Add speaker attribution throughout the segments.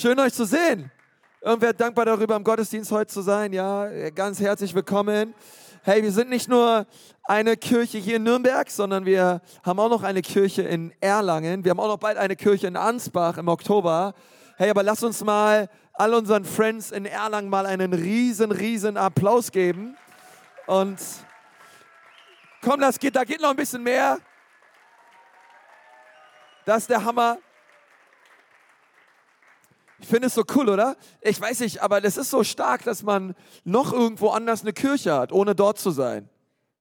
Speaker 1: Schön euch zu sehen. Irgendwer dankbar darüber, im Gottesdienst heute zu sein. Ja, ganz herzlich willkommen. Hey, wir sind nicht nur eine Kirche hier in Nürnberg, sondern wir haben auch noch eine Kirche in Erlangen. Wir haben auch noch bald eine Kirche in Ansbach im Oktober. Hey, aber lass uns mal all unseren Friends in Erlangen mal einen riesen, riesen Applaus geben. Und komm, das geht, da geht noch ein bisschen mehr. Das ist der Hammer. Ich finde es so cool, oder? Ich weiß nicht, aber das ist so stark, dass man noch irgendwo anders eine Kirche hat, ohne dort zu sein.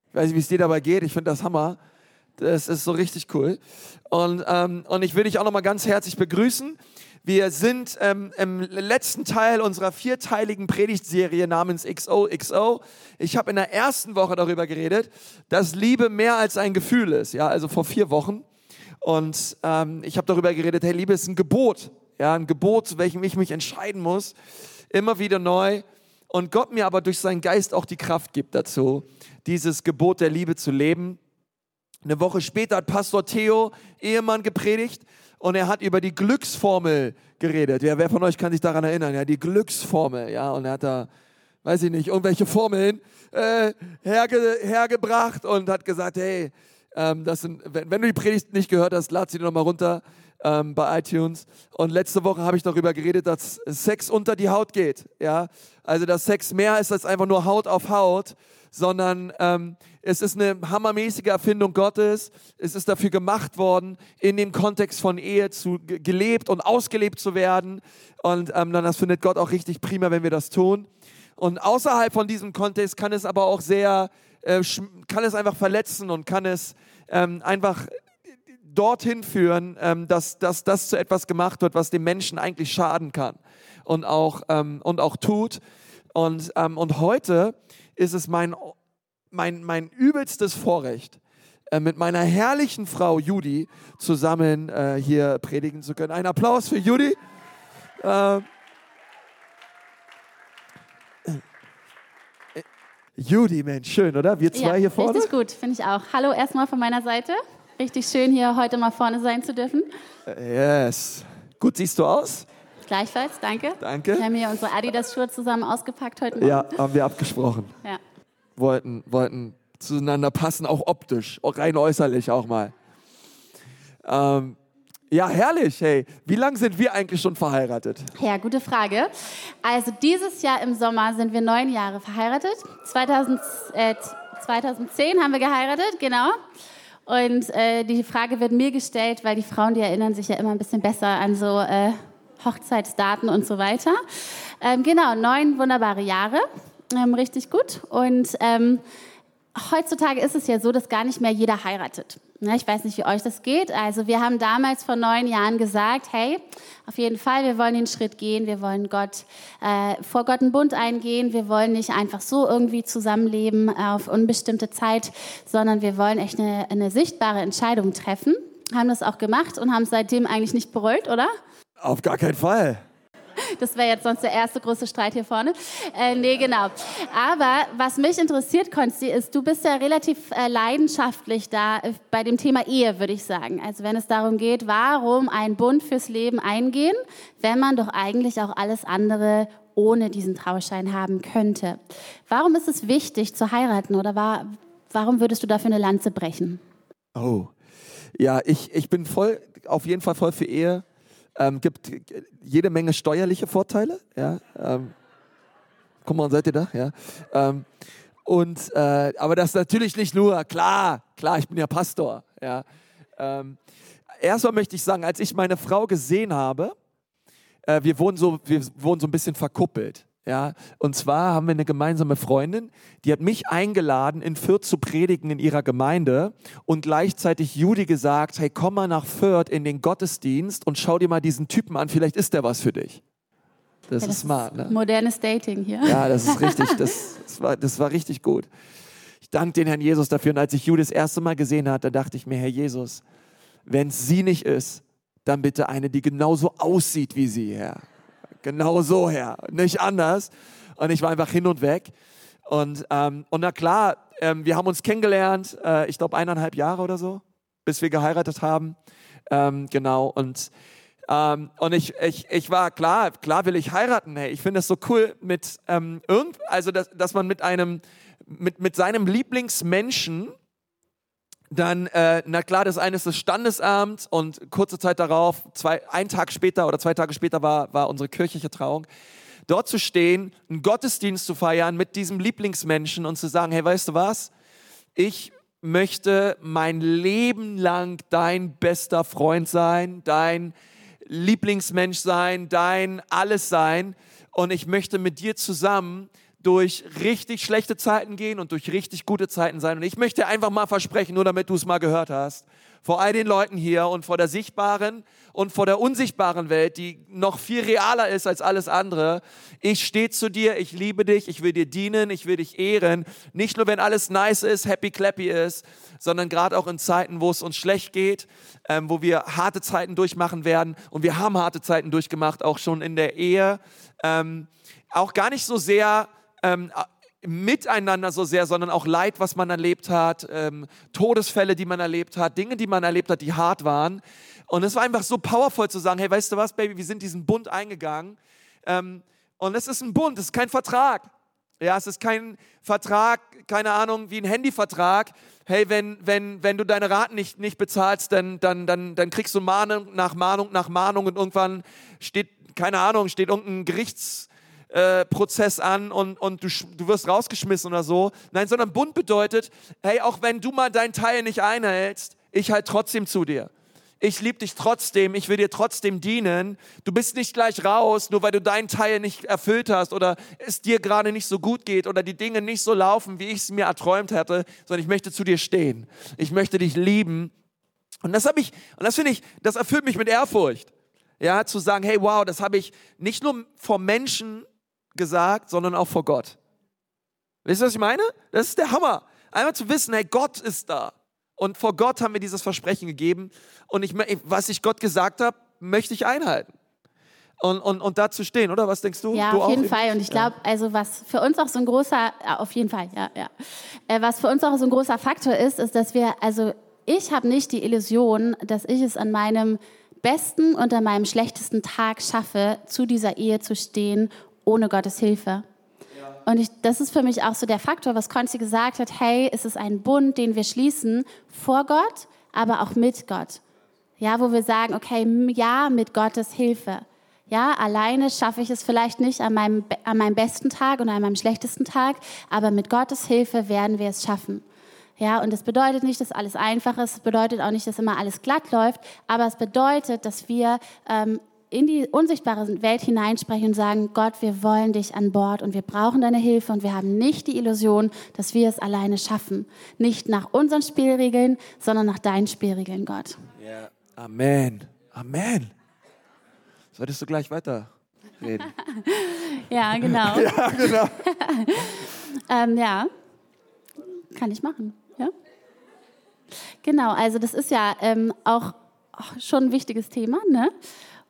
Speaker 1: Ich weiß nicht, wie es dir dabei geht. Ich finde das Hammer. Das ist so richtig cool. Und, ähm, und ich will dich auch nochmal ganz herzlich begrüßen. Wir sind ähm, im letzten Teil unserer vierteiligen Predigtserie namens XOXO. Ich habe in der ersten Woche darüber geredet, dass Liebe mehr als ein Gefühl ist. Ja, also vor vier Wochen. Und ähm, ich habe darüber geredet, hey, Liebe ist ein Gebot. Ja, ein Gebot, zu welchem ich mich entscheiden muss, immer wieder neu. Und Gott mir aber durch seinen Geist auch die Kraft gibt dazu, dieses Gebot der Liebe zu leben. Eine Woche später hat Pastor Theo, Ehemann, gepredigt und er hat über die Glücksformel geredet. Ja, wer von euch kann sich daran erinnern? Ja, die Glücksformel. Ja, und er hat da, weiß ich nicht, irgendwelche Formeln äh, herge, hergebracht und hat gesagt, hey, ähm, sind, wenn, wenn, du die Predigt nicht gehört hast, lad sie dir nochmal runter ähm, bei iTunes. Und letzte Woche habe ich darüber geredet, dass Sex unter die Haut geht. Ja? Also, dass Sex mehr ist als einfach nur Haut auf Haut, sondern ähm, es ist eine hammermäßige Erfindung Gottes. Es ist dafür gemacht worden, in dem Kontext von Ehe zu gelebt und ausgelebt zu werden. Und ähm, dann das findet Gott auch richtig prima, wenn wir das tun. Und außerhalb von diesem Kontext kann es aber auch sehr, äh, kann es einfach verletzen und kann es ähm, einfach dorthin führen, ähm, dass, dass das zu etwas gemacht wird, was dem Menschen eigentlich schaden kann und auch, ähm, und auch tut. Und, ähm, und heute ist es mein, mein, mein übelstes Vorrecht, äh, mit meiner herrlichen Frau Judy zusammen äh, hier predigen zu können. Ein Applaus für Judy. Äh, Judy, Mensch, schön, oder? Wir zwei
Speaker 2: ja,
Speaker 1: hier vorne.
Speaker 2: Richtig gut, finde ich auch. Hallo erstmal von meiner Seite. Richtig schön, hier heute mal vorne sein zu dürfen.
Speaker 1: Yes. Gut siehst du aus.
Speaker 2: Gleichfalls, danke.
Speaker 1: Danke.
Speaker 2: Wir haben hier unsere Adidas-Schuhe zusammen ausgepackt heute Morgen.
Speaker 1: Ja, haben wir abgesprochen.
Speaker 2: Ja.
Speaker 1: Wollten, wollten zueinander passen, auch optisch, auch rein äußerlich auch mal. Ähm, ja, herrlich, hey. Wie lange sind wir eigentlich schon verheiratet?
Speaker 2: Ja, gute Frage. Also dieses Jahr im Sommer sind wir neun Jahre verheiratet. 2000, äh, 2010 haben wir geheiratet, genau. Und äh, die Frage wird mir gestellt, weil die Frauen, die erinnern sich ja immer ein bisschen besser an so äh, Hochzeitsdaten und so weiter. Ähm, genau, neun wunderbare Jahre, ähm, richtig gut. Und ähm, heutzutage ist es ja so, dass gar nicht mehr jeder heiratet. Ich weiß nicht, wie euch das geht. Also wir haben damals vor neun Jahren gesagt, hey, auf jeden Fall, wir wollen den Schritt gehen, wir wollen Gott, äh, vor Gott einen Bund eingehen, wir wollen nicht einfach so irgendwie zusammenleben auf unbestimmte Zeit, sondern wir wollen echt eine, eine sichtbare Entscheidung treffen. Haben das auch gemacht und haben seitdem eigentlich nicht bereut, oder?
Speaker 1: Auf gar keinen Fall.
Speaker 2: Das wäre jetzt sonst der erste große Streit hier vorne. Äh, nee, genau. Aber was mich interessiert, Konsti, ist, du bist ja relativ äh, leidenschaftlich da äh, bei dem Thema Ehe, würde ich sagen. Also wenn es darum geht, warum ein Bund fürs Leben eingehen, wenn man doch eigentlich auch alles andere ohne diesen Trauschein haben könnte. Warum ist es wichtig zu heiraten oder war, warum würdest du dafür eine Lanze brechen?
Speaker 1: Oh, ja, ich, ich bin voll, auf jeden Fall voll für Ehe. Ähm, gibt jede Menge steuerliche Vorteile. Ja, ähm, guck mal, seid ihr da? Ja. Ähm, und, äh, aber das natürlich nicht nur, klar, klar, ich bin ja Pastor. Ja. Ähm, erstmal möchte ich sagen, als ich meine Frau gesehen habe, äh, wir, wohnen so, wir wohnen so ein bisschen verkuppelt. Ja, und zwar haben wir eine gemeinsame Freundin, die hat mich eingeladen, in Fürth zu predigen in ihrer Gemeinde und gleichzeitig Judy gesagt, hey, komm mal nach Fürth in den Gottesdienst und schau dir mal diesen Typen an, vielleicht ist der was für dich. Das, ja, das ist smart, ne?
Speaker 2: Modernes Dating hier.
Speaker 1: Ja, das ist richtig, das, das, war, das war richtig gut. Ich danke den Herrn Jesus dafür und als ich Judy das erste Mal gesehen hatte, dachte ich mir, Herr Jesus, wenn es sie nicht ist, dann bitte eine, die genauso aussieht wie sie, Herr. Genau so, Herr. Nicht anders. Und ich war einfach hin und weg. Und, ähm, und na klar, ähm, wir haben uns kennengelernt, äh, ich glaube eineinhalb Jahre oder so, bis wir geheiratet haben. Ähm, genau. Und Ähm, und ich, ich, ich war klar, klar will ich heiraten. Hey, ich finde es so cool mit ähm, irgend, also dass, dass man mit einem, mit, mit seinem Lieblingsmenschen dann, äh, na klar, das eine ist das Standesamt und kurze Zeit darauf, zwei, ein Tag später oder zwei Tage später war, war unsere kirchliche Trauung. Dort zu stehen, einen Gottesdienst zu feiern mit diesem Lieblingsmenschen und zu sagen, hey, weißt du was? Ich möchte mein Leben lang dein bester Freund sein, dein Lieblingsmensch sein, dein alles sein. Und ich möchte mit dir zusammen durch richtig schlechte Zeiten gehen und durch richtig gute Zeiten sein. Und ich möchte einfach mal versprechen, nur damit du es mal gehört hast, vor all den Leuten hier und vor der sichtbaren und vor der unsichtbaren Welt, die noch viel realer ist als alles andere. Ich stehe zu dir, ich liebe dich, ich will dir dienen, ich will dich ehren. Nicht nur, wenn alles nice ist, happy clappy ist, sondern gerade auch in Zeiten, wo es uns schlecht geht, ähm, wo wir harte Zeiten durchmachen werden. Und wir haben harte Zeiten durchgemacht, auch schon in der Ehe. Ähm, auch gar nicht so sehr ähm, miteinander so sehr, sondern auch Leid, was man erlebt hat, ähm, Todesfälle, die man erlebt hat, Dinge, die man erlebt hat, die hart waren. Und es war einfach so powerful zu sagen, hey, weißt du was, Baby, wir sind diesen Bund eingegangen. Ähm, und es ist ein Bund, es ist kein Vertrag. Ja, es ist kein Vertrag, keine Ahnung, wie ein Handyvertrag. Hey, wenn, wenn, wenn du deine Raten nicht, nicht bezahlst, dann, dann, dann, dann kriegst du Mahnung nach Mahnung nach Mahnung und irgendwann steht, keine Ahnung, steht irgendein Gerichts, äh, Prozess an und, und du, du wirst rausgeschmissen oder so. Nein, sondern Bund bedeutet, hey, auch wenn du mal deinen Teil nicht einhältst, ich halt trotzdem zu dir. Ich liebe dich trotzdem, ich will dir trotzdem dienen. Du bist nicht gleich raus, nur weil du deinen Teil nicht erfüllt hast oder es dir gerade nicht so gut geht oder die Dinge nicht so laufen, wie ich es mir erträumt hätte, sondern ich möchte zu dir stehen. Ich möchte dich lieben. Und das habe ich, und das finde ich, das erfüllt mich mit Ehrfurcht. Ja, zu sagen, hey, wow, das habe ich nicht nur vor Menschen gesagt, sondern auch vor Gott. Wisst ihr, was ich meine? Das ist der Hammer. Einmal zu wissen, hey, Gott ist da. Und vor Gott haben wir dieses Versprechen gegeben. Und ich, was ich Gott gesagt habe, möchte ich einhalten. Und, und, und da zu stehen, oder? Was denkst du?
Speaker 2: Ja,
Speaker 1: du
Speaker 2: auf jeden Fall. Und ich glaube, also was für uns auch so ein großer, auf jeden Fall, ja, ja. Äh, was für uns auch so ein großer Faktor ist, ist, dass wir, also ich habe nicht die Illusion, dass ich es an meinem besten und an meinem schlechtesten Tag schaffe, zu dieser Ehe zu stehen ohne Gottes Hilfe. Und ich, das ist für mich auch so der Faktor, was Konzi gesagt hat, hey, es ist ein Bund, den wir schließen vor Gott, aber auch mit Gott. Ja, wo wir sagen, okay, ja, mit Gottes Hilfe. Ja, alleine schaffe ich es vielleicht nicht an meinem, an meinem besten Tag und an meinem schlechtesten Tag, aber mit Gottes Hilfe werden wir es schaffen. Ja, und es bedeutet nicht, dass alles einfach ist, es bedeutet auch nicht, dass immer alles glatt läuft, aber es bedeutet, dass wir ähm, in die unsichtbare Welt hineinsprechen und sagen, Gott, wir wollen dich an Bord und wir brauchen deine Hilfe und wir haben nicht die Illusion, dass wir es alleine schaffen. Nicht nach unseren Spielregeln, sondern nach deinen Spielregeln, Gott.
Speaker 1: Ja. Amen. Amen. Solltest du gleich weiter reden?
Speaker 2: ja, genau.
Speaker 1: ja, genau.
Speaker 2: ähm, ja, kann ich machen. Ja. Genau, also das ist ja ähm, auch schon ein wichtiges Thema, ne?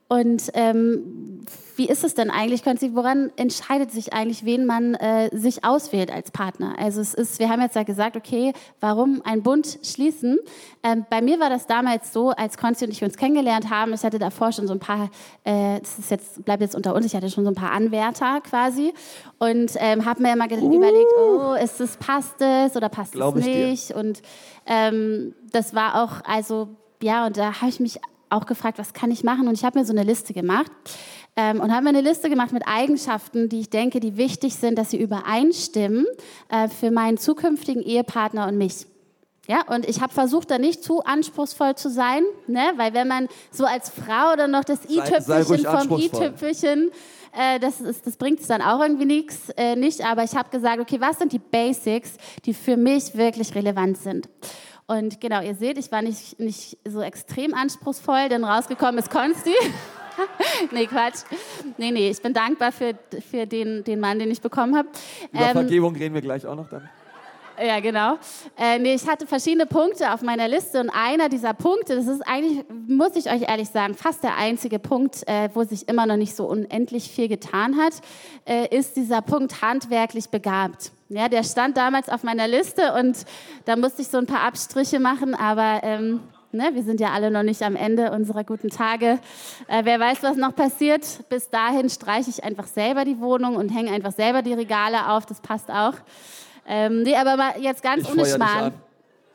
Speaker 2: Und ähm, wie ist es denn eigentlich, Sie, woran entscheidet sich eigentlich, wen man äh, sich auswählt als Partner? Also es ist, wir haben jetzt ja gesagt, okay, warum einen Bund schließen? Ähm, bei mir war das damals so, als Konzi und ich uns kennengelernt haben, ich hatte davor schon so ein paar, äh, das ist jetzt, bleibt jetzt unter uns, ich hatte schon so ein paar Anwärter quasi und ähm, habe mir immer uh. überlegt, oh, ist es, passt es oder passt Glaub es nicht? Und ähm, das war auch, also ja, und da habe ich mich auch gefragt, was kann ich machen? Und ich habe mir so eine Liste gemacht ähm, und habe mir eine Liste gemacht mit Eigenschaften, die ich denke, die wichtig sind, dass sie übereinstimmen äh, für meinen zukünftigen Ehepartner und mich. Ja, und ich habe versucht, da nicht zu anspruchsvoll zu sein, ne? weil wenn man so als Frau dann noch das i-Tüpfelchen vom i-Tüpfelchen, äh, das, das bringt es dann auch irgendwie nichts, äh, nicht. Aber ich habe gesagt, okay, was sind die Basics, die für mich wirklich relevant sind? Und genau, ihr seht, ich war nicht, nicht so extrem anspruchsvoll, denn rausgekommen ist Konsti. nee, Quatsch. Nee, nee, ich bin dankbar für, für den, den Mann, den ich bekommen habe.
Speaker 1: Über ähm, Vergebung reden wir gleich auch noch dann.
Speaker 2: Ja, genau. Äh, nee, ich hatte verschiedene Punkte auf meiner Liste und einer dieser Punkte, das ist eigentlich, muss ich euch ehrlich sagen, fast der einzige Punkt, äh, wo sich immer noch nicht so unendlich viel getan hat, äh, ist dieser Punkt handwerklich begabt. Ja, der stand damals auf meiner Liste und da musste ich so ein paar Abstriche machen, aber ähm, Ne? Wir sind ja alle noch nicht am Ende unserer guten Tage. Äh, wer weiß, was noch passiert. Bis dahin streiche ich einfach selber die Wohnung und hänge einfach selber die Regale auf. Das passt auch. Ähm, nee, aber mal jetzt ganz
Speaker 1: Ich
Speaker 2: ohne Schmarrn.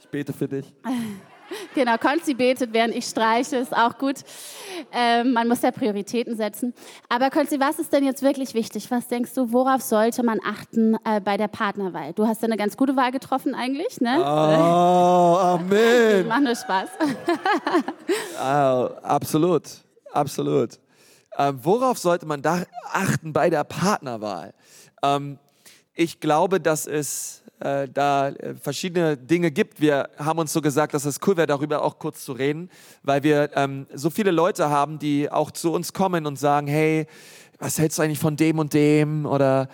Speaker 1: Ich bete für dich.
Speaker 2: Genau, Konzi betet, während ich streiche, ist auch gut. Ähm, man muss ja Prioritäten setzen. Aber Konzi, was ist denn jetzt wirklich wichtig? Was denkst du, worauf sollte man achten äh, bei der Partnerwahl? Du hast ja eine ganz gute Wahl getroffen eigentlich, ne?
Speaker 1: Oh, Amen.
Speaker 2: Macht nur Spaß.
Speaker 1: Ah, absolut, absolut. Ähm, worauf sollte man da achten bei der Partnerwahl? Ähm, ich glaube, dass es äh, da äh, verschiedene Dinge gibt. Wir haben uns so gesagt, dass es cool wäre, darüber auch kurz zu reden, weil wir ähm, so viele Leute haben, die auch zu uns kommen und sagen, hey, was hältst du eigentlich von dem und dem? Oder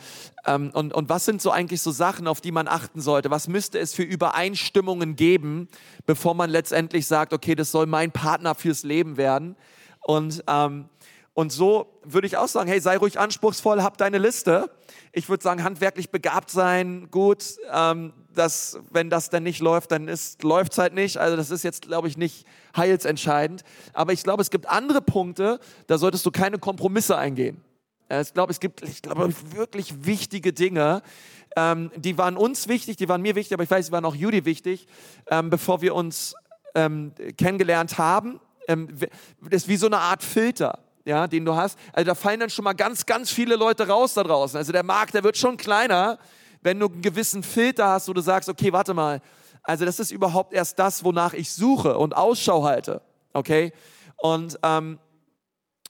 Speaker 1: ähm, und, und was sind so eigentlich so Sachen, auf die man achten sollte? Was müsste es für Übereinstimmungen geben, bevor man letztendlich sagt, okay, das soll mein Partner fürs Leben werden? Und, ähm, und so würde ich auch sagen, hey, sei ruhig anspruchsvoll, hab deine Liste. Ich würde sagen, handwerklich begabt sein, gut. Ähm, das, wenn das dann nicht läuft, dann läuft es halt nicht. Also das ist jetzt, glaube ich, nicht heilsentscheidend. Aber ich glaube, es gibt andere Punkte, da solltest du keine Kompromisse eingehen. Äh, Ich glaube, es gibt, ich glaube, wirklich wichtige Dinge, ähm, die waren uns wichtig, die waren mir wichtig, aber ich weiß, die waren auch Judy wichtig, ähm, bevor wir uns ähm, kennengelernt haben. Ähm, das ist wie so eine Art Filter, ja, den du hast. Also da fallen dann schon mal ganz, ganz viele Leute raus da draußen. Also der Markt, der wird schon kleiner, wenn du einen gewissen Filter hast, wo du sagst, okay, warte mal, also das ist überhaupt erst das, wonach ich suche und Ausschau halte, okay? Und ähm,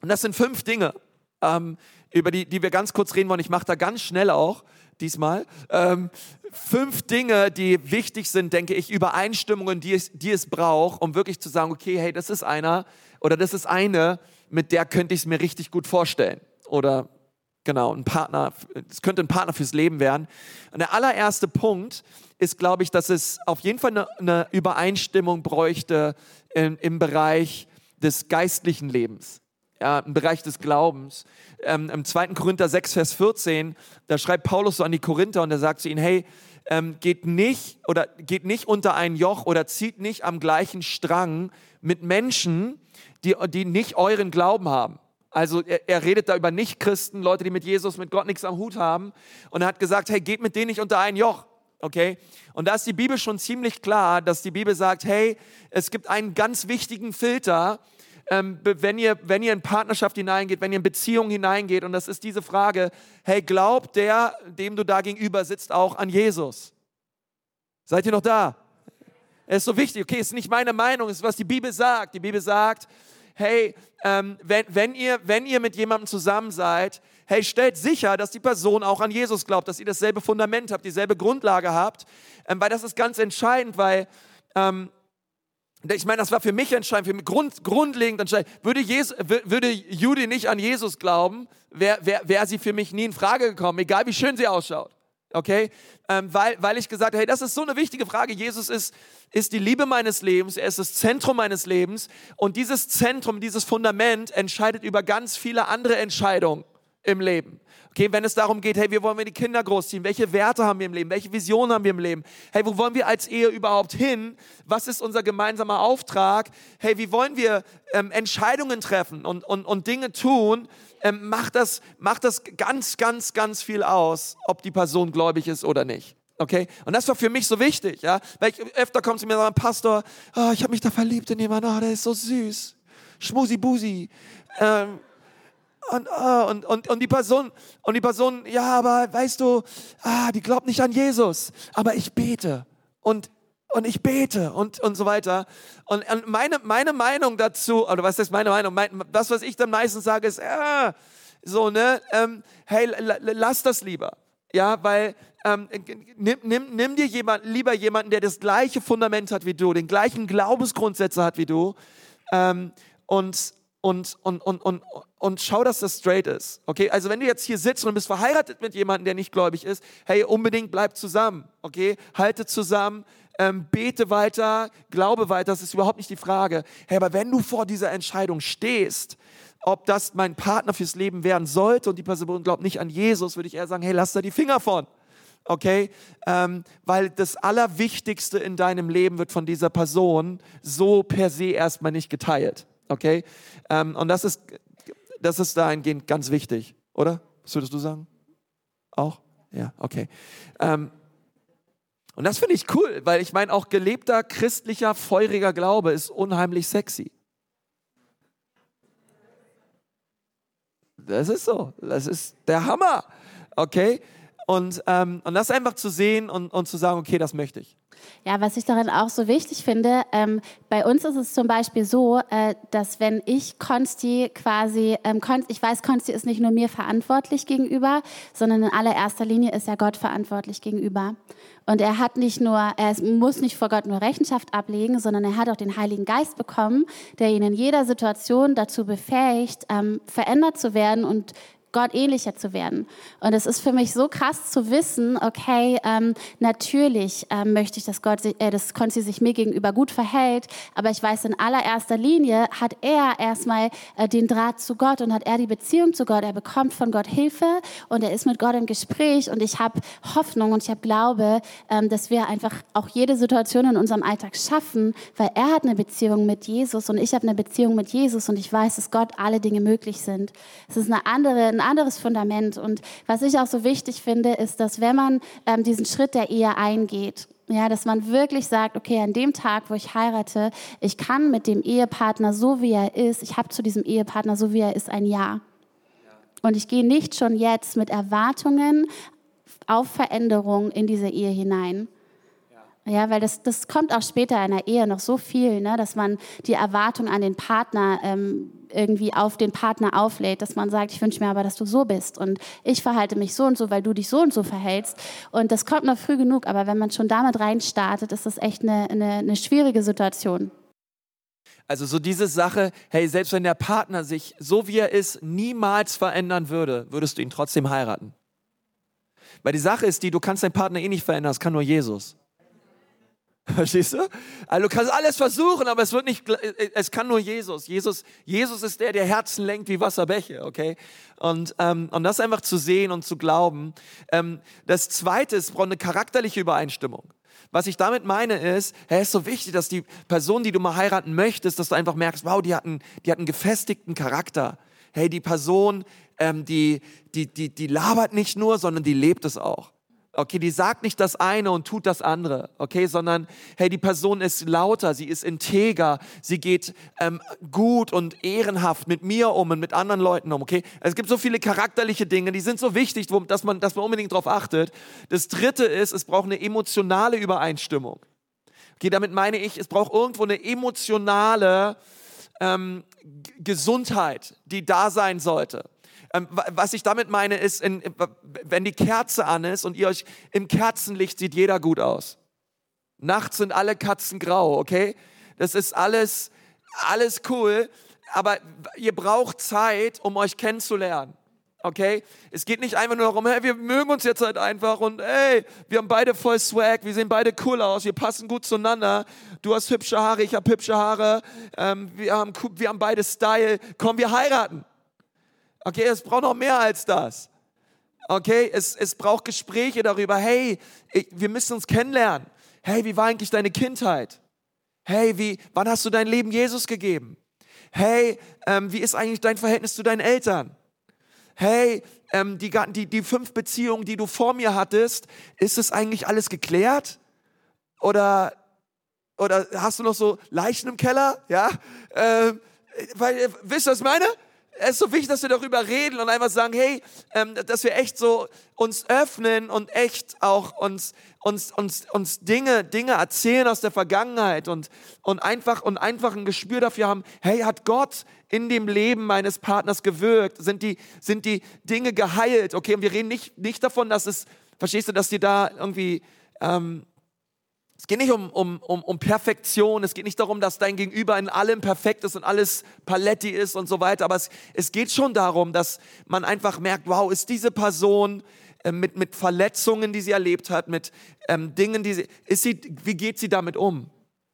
Speaker 1: und das sind fünf Dinge, ähm, über die, die wir ganz kurz reden wollen. Ich mache da ganz schnell auch diesmal. Ähm, fünf Dinge, die wichtig sind, denke ich, Übereinstimmungen, die es, die es braucht, um wirklich zu sagen, okay, hey, das ist einer oder das ist eine, mit der könnte ich es mir richtig gut vorstellen. Oder genau, ein Partner, es könnte ein Partner fürs Leben werden. Und der allererste Punkt ist, glaube ich, dass es auf jeden Fall eine, eine Übereinstimmung bräuchte im, im Bereich des geistlichen Lebens ja, im Bereich des Glaubens. Ähm, Im 2. Korinther 6, Vers 14, da schreibt Paulus so an die Korinther und er sagt zu ihnen, hey, ähm, geht nicht oder geht nicht unter ein Joch oder zieht nicht am gleichen Strang mit Menschen, die, die nicht euren Glauben haben. Also er, er redet da über Nichtchristen, Leute, die mit Jesus, mit Gott nichts am Hut haben. Und er hat gesagt, hey, geht mit denen nicht unter ein Joch. Okay? Und da ist die Bibel schon ziemlich klar, dass die Bibel sagt, hey, es gibt einen ganz wichtigen Filter, ähm, wenn, ihr, wenn ihr in Partnerschaft hineingeht, wenn ihr in Beziehung hineingeht. Und das ist diese Frage, hey, glaubt der, dem du da gegenüber sitzt, auch an Jesus? Seid ihr noch da? Es ist so wichtig, okay, es ist nicht meine Meinung, es ist, was die Bibel sagt. Die Bibel sagt, hey, ähm, wenn, wenn, ihr, wenn ihr mit jemandem zusammen seid, hey, stellt sicher, dass die Person auch an Jesus glaubt, dass ihr dasselbe Fundament habt, dieselbe Grundlage habt, ähm, weil das ist ganz entscheidend, weil ähm, ich meine, das war für mich entscheidend, für mich grund, grundlegend entscheidend. Würde, Jesus, wür- würde Judy nicht an Jesus glauben, wäre wär, wär sie für mich nie in Frage gekommen, egal wie schön sie ausschaut. Okay? Ähm, weil, weil ich gesagt habe, hey, das ist so eine wichtige Frage. Jesus ist, ist die Liebe meines Lebens, er ist das Zentrum meines Lebens. Und dieses Zentrum, dieses Fundament entscheidet über ganz viele andere Entscheidungen im Leben. Okay, wenn es darum geht, hey, wie wollen wir die Kinder großziehen? Welche Werte haben wir im Leben? Welche Visionen haben wir im Leben? Hey, wo wollen wir als Ehe überhaupt hin? Was ist unser gemeinsamer Auftrag? Hey, wie wollen wir ähm, Entscheidungen treffen und, und, und Dinge tun? Ähm, macht, das, macht das ganz, ganz, ganz viel aus, ob die Person gläubig ist oder nicht. Okay? Und das war für mich so wichtig, ja? Weil ich, öfter kommt zu mir und sagt, Pastor, oh, ich habe mich da verliebt in jemanden, oh, der ist so süß. Schmusi-Busi. Ähm, und, ah, und, und, und die Person, und die Person, ja, aber weißt du, ah, die glaubt nicht an Jesus, aber ich bete und, und ich bete und, und so weiter. Und, und meine, meine Meinung dazu, oder was ist meine Meinung? Mein, das, was ich dann meistens sage, ist, ah, so, ne, ähm, hey, la- la- lass das lieber. Ja, weil ähm, nimm, nimm, nimm dir jemand, lieber jemanden, der das gleiche Fundament hat wie du, den gleichen Glaubensgrundsätze hat wie du ähm, und, und, und, und, und, und schau, dass das straight ist. Okay, also wenn du jetzt hier sitzt und bist verheiratet mit jemandem, der nicht gläubig ist, hey, unbedingt bleib zusammen. Okay, halte zusammen, ähm, bete weiter, glaube weiter, das ist überhaupt nicht die Frage. Hey, aber wenn du vor dieser Entscheidung stehst, ob das mein Partner fürs Leben werden sollte und die Person glaubt nicht an Jesus, würde ich eher sagen, hey, lass da die Finger von. Okay? Ähm, weil das Allerwichtigste in deinem Leben wird von dieser Person so per se erstmal nicht geteilt, okay? Ähm, und das ist, das ist dahingehend ganz wichtig, oder? Was würdest du sagen? Auch? Ja, okay. Ähm, und das finde ich cool, weil ich meine, auch gelebter christlicher, feuriger Glaube ist unheimlich sexy. Das ist so. Das ist der Hammer. Okay? Und, ähm, und das einfach zu sehen und, und zu sagen, okay, das möchte ich.
Speaker 2: Ja, was ich darin auch so wichtig finde, ähm, bei uns ist es zum Beispiel so, äh, dass wenn ich Konsti quasi, ähm, Konsti, ich weiß, Konsti ist nicht nur mir verantwortlich gegenüber, sondern in allererster Linie ist er Gott verantwortlich gegenüber. Und er hat nicht nur, er muss nicht vor Gott nur Rechenschaft ablegen, sondern er hat auch den Heiligen Geist bekommen, der ihn in jeder Situation dazu befähigt, ähm, verändert zu werden und Gott ähnlicher zu werden. Und es ist für mich so krass zu wissen, okay, ähm, natürlich ähm, möchte ich, dass Gott, äh, dass Konzi sich mir gegenüber gut verhält, aber ich weiß, in allererster Linie hat er erstmal äh, den Draht zu Gott und hat er die Beziehung zu Gott. Er bekommt von Gott Hilfe und er ist mit Gott im Gespräch und ich habe Hoffnung und ich habe Glaube, ähm, dass wir einfach auch jede Situation in unserem Alltag schaffen, weil er hat eine Beziehung mit Jesus und ich habe eine Beziehung mit Jesus und ich weiß, dass Gott alle Dinge möglich sind. Es ist eine andere, ein anderes Fundament. Und was ich auch so wichtig finde, ist, dass wenn man ähm, diesen Schritt der Ehe eingeht, ja, dass man wirklich sagt, okay, an dem Tag, wo ich heirate, ich kann mit dem Ehepartner so wie er ist, ich habe zu diesem Ehepartner so wie er ist ein Ja. Und ich gehe nicht schon jetzt mit Erwartungen auf Veränderung in diese Ehe hinein. Ja, weil das, das kommt auch später in der Ehe noch so viel, ne, dass man die Erwartung an den Partner ähm, irgendwie auf den Partner auflädt, dass man sagt, ich wünsche mir aber, dass du so bist und ich verhalte mich so und so, weil du dich so und so verhältst. Und das kommt noch früh genug, aber wenn man schon damit reinstartet, ist das echt eine, eine, eine schwierige Situation.
Speaker 1: Also so diese Sache, hey, selbst wenn der Partner sich so wie er ist niemals verändern würde, würdest du ihn trotzdem heiraten. Weil die Sache ist die, du kannst deinen Partner eh nicht verändern, das kann nur Jesus. Verstehst du? Also du kannst alles versuchen, aber es wird nicht, es kann nur Jesus. Jesus, Jesus ist der, der Herzen lenkt wie Wasserbäche, okay? Und, ähm, und das einfach zu sehen und zu glauben. Ähm, das Zweite ist, braucht eine charakterliche Übereinstimmung. Was ich damit meine ist, hey, ist so wichtig, dass die Person, die du mal heiraten möchtest, dass du einfach merkst, wow, die hat einen, die hat einen gefestigten Charakter. Hey, die Person, ähm, die, die, die, die labert nicht nur, sondern die lebt es auch. Okay, die sagt nicht das eine und tut das andere, okay, sondern hey, die Person ist lauter, sie ist integer, sie geht ähm, gut und ehrenhaft mit mir um und mit anderen Leuten um, okay. Es gibt so viele charakterliche Dinge, die sind so wichtig, dass man, dass man unbedingt darauf achtet. Das Dritte ist, es braucht eine emotionale Übereinstimmung. Okay, damit meine ich, es braucht irgendwo eine emotionale ähm, Gesundheit, die da sein sollte. Ähm, was ich damit meine, ist, wenn die Kerze an ist und ihr euch im Kerzenlicht sieht jeder gut aus. Nachts sind alle Katzen grau, okay? Das ist alles, alles cool, aber ihr braucht Zeit, um euch kennenzulernen. Okay? Es geht nicht einfach nur darum, hey, wir mögen uns jetzt halt einfach und hey, wir haben beide voll Swag, wir sehen beide cool aus, wir passen gut zueinander. Du hast hübsche Haare, ich habe hübsche Haare, ähm, wir, haben, wir haben beide Style. Komm, wir heiraten. Okay, es braucht noch mehr als das. Okay, es, es braucht Gespräche darüber, hey, ich, wir müssen uns kennenlernen. Hey, wie war eigentlich deine Kindheit? Hey, wie, wann hast du dein Leben Jesus gegeben? Hey, ähm, wie ist eigentlich dein Verhältnis zu deinen Eltern? Hey, ähm, die, die, die fünf Beziehungen, die du vor mir hattest, ist es eigentlich alles geklärt? Oder, oder hast du noch so Leichen im Keller? Ja, ähm, weil, wisst ihr, was ich meine? Es ist so wichtig, dass wir darüber reden und einfach sagen, hey, ähm, dass wir echt so uns öffnen und echt auch uns, uns, uns, uns Dinge, Dinge erzählen aus der Vergangenheit und, und einfach, und einfach ein Gespür dafür haben, hey, hat Gott in dem Leben meines Partners gewirkt? Sind die, sind die Dinge geheilt? Okay, und wir reden nicht, nicht davon, dass es, verstehst du, dass die da irgendwie, ähm, es geht nicht um, um, um, um Perfektion, es geht nicht darum, dass dein Gegenüber in allem perfekt ist und alles paletti ist und so weiter, aber es, es geht schon darum, dass man einfach merkt, wow, ist diese Person äh, mit, mit Verletzungen, die sie erlebt hat, mit ähm, Dingen, die sie, ist sie, wie geht sie damit um?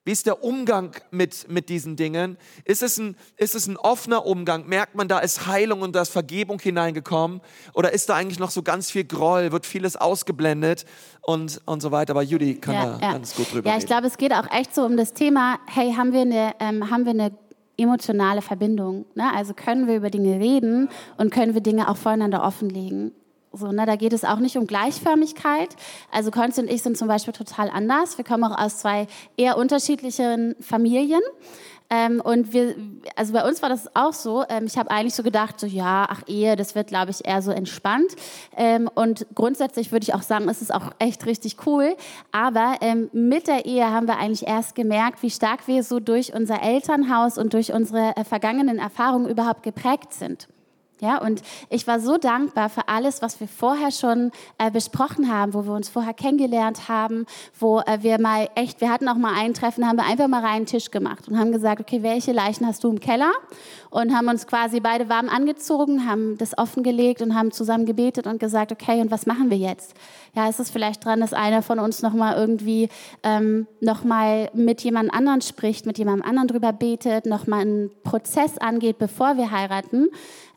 Speaker 1: Wie ist der Umgang mit, mit diesen Dingen? Ist es, ein, ist es ein offener Umgang? Merkt man, da ist Heilung und da ist Vergebung hineingekommen? Oder ist da eigentlich noch so ganz viel Groll? Wird vieles ausgeblendet und, und so weiter? Aber Judy kann ja, da ja. ganz gut drüber
Speaker 2: Ja, ich glaube, es geht auch echt so um das Thema, hey, haben wir eine, ähm, haben wir eine emotionale Verbindung? Ne? Also können wir über Dinge reden und können wir Dinge auch voreinander offenlegen? So, ne, da geht es auch nicht um Gleichförmigkeit. Also Konsti und ich sind zum Beispiel total anders. Wir kommen auch aus zwei eher unterschiedlichen Familien. Ähm, und wir, also bei uns war das auch so. Ähm, ich habe eigentlich so gedacht, so ja, ach Ehe, das wird, glaube ich, eher so entspannt. Ähm, und grundsätzlich würde ich auch sagen, es ist auch echt richtig cool. Aber ähm, mit der Ehe haben wir eigentlich erst gemerkt, wie stark wir so durch unser Elternhaus und durch unsere äh, vergangenen Erfahrungen überhaupt geprägt sind. Ja, und ich war so dankbar für alles, was wir vorher schon äh, besprochen haben, wo wir uns vorher kennengelernt haben, wo äh, wir mal echt, wir hatten auch mal ein Treffen, haben wir einfach mal reinen Tisch gemacht und haben gesagt, okay, welche Leichen hast du im Keller? Und haben uns quasi beide warm angezogen, haben das offengelegt und haben zusammen gebetet und gesagt, okay, und was machen wir jetzt? Ja, ist es vielleicht dran, dass einer von uns noch mal irgendwie ähm, noch mal mit jemand anderen spricht, mit jemandem anderen drüber betet, noch mal einen Prozess angeht, bevor wir heiraten?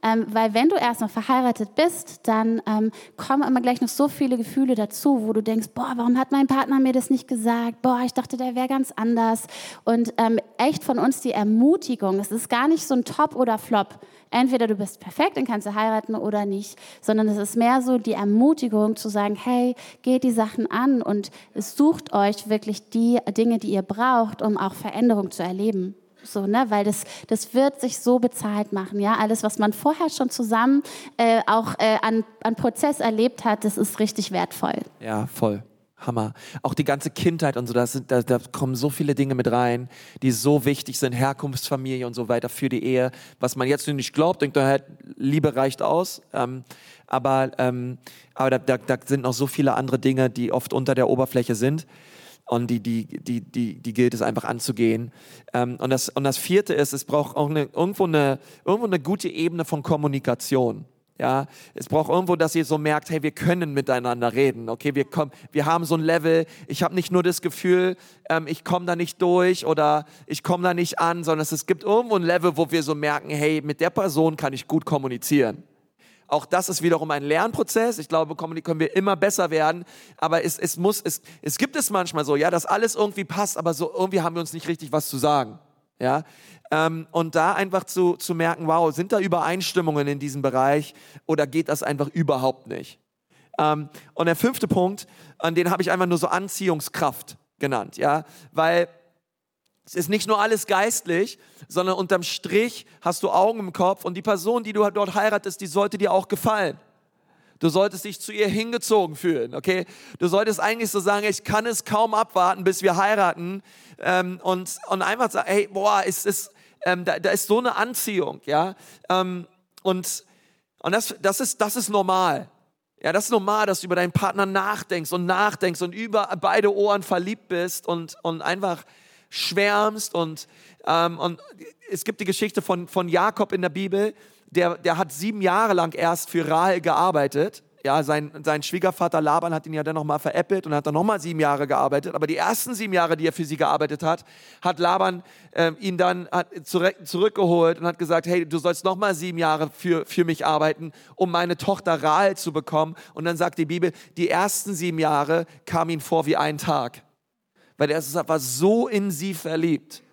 Speaker 2: Ähm, weil wenn du erstmal verheiratet bist, dann ähm, kommen immer gleich noch so viele Gefühle dazu, wo du denkst, boah, warum hat mein Partner mir das nicht gesagt? Boah, ich dachte, der wäre ganz anders. Und ähm, echt von uns die Ermutigung, es ist gar nicht so ein Top oder Flop. Entweder du bist perfekt, dann kannst du heiraten oder nicht, sondern es ist mehr so die Ermutigung zu sagen, hey, geht die Sachen an und sucht euch wirklich die Dinge, die ihr braucht, um auch Veränderung zu erleben so, ne? weil das, das wird sich so bezahlt machen. Ja? Alles, was man vorher schon zusammen äh, auch äh, an, an Prozess erlebt hat, das ist richtig wertvoll.
Speaker 1: Ja, voll. Hammer. Auch die ganze Kindheit und so, da, sind, da, da, kommen so viele Dinge mit rein, die so wichtig sind, Herkunftsfamilie und so weiter für die Ehe. Was man jetzt nicht glaubt, denkt, halt, Liebe reicht aus. Ähm, aber ähm, aber da, da, da sind noch so viele andere Dinge, die oft unter der Oberfläche sind und die, die, die, die, die gilt es einfach anzugehen. Ähm, und, das, und das vierte ist, es braucht auch eine, irgendwo, eine, irgendwo eine gute Ebene von Kommunikation. Ja, es braucht irgendwo, dass ihr so merkt, hey, wir können miteinander reden. Okay, wir kommen, wir haben so ein Level. Ich habe nicht nur das Gefühl, ähm, ich komme da nicht durch oder ich komme da nicht an, sondern es, es gibt irgendwo ein Level, wo wir so merken, hey, mit der Person kann ich gut kommunizieren. Auch das ist wiederum ein Lernprozess. Ich glaube, können wir immer besser werden. Aber es, es muss, es, es gibt es manchmal so, ja, dass alles irgendwie passt, aber so irgendwie haben wir uns nicht richtig was zu sagen. Ja, ähm, und da einfach zu, zu merken, wow, sind da Übereinstimmungen in diesem Bereich oder geht das einfach überhaupt nicht? Ähm, und der fünfte Punkt, an den habe ich einfach nur so Anziehungskraft genannt, ja, weil es ist nicht nur alles geistlich, sondern unterm Strich hast du Augen im Kopf und die Person, die du dort heiratest, die sollte dir auch gefallen. Du solltest dich zu ihr hingezogen fühlen, okay? Du solltest eigentlich so sagen, ich kann es kaum abwarten, bis wir heiraten ähm, und, und einfach sagen, hey, boah, es ist, ähm, da, da, ist so eine Anziehung, ja? Ähm, und und das, das, ist, das ist normal. Ja, das ist normal, dass du über deinen Partner nachdenkst und nachdenkst und über beide Ohren verliebt bist und, und einfach schwärmst und, ähm, und es gibt die Geschichte von, von Jakob in der Bibel, der, der hat sieben Jahre lang erst für Rahel gearbeitet. Ja, sein, sein Schwiegervater Laban hat ihn ja dann nochmal veräppelt und hat dann nochmal sieben Jahre gearbeitet. Aber die ersten sieben Jahre, die er für sie gearbeitet hat, hat Laban äh, ihn dann hat zurück, zurückgeholt und hat gesagt, hey, du sollst nochmal sieben Jahre für, für mich arbeiten, um meine Tochter Rahel zu bekommen. Und dann sagt die Bibel, die ersten sieben Jahre kamen ihm vor wie ein Tag weil er war so in sie verliebt.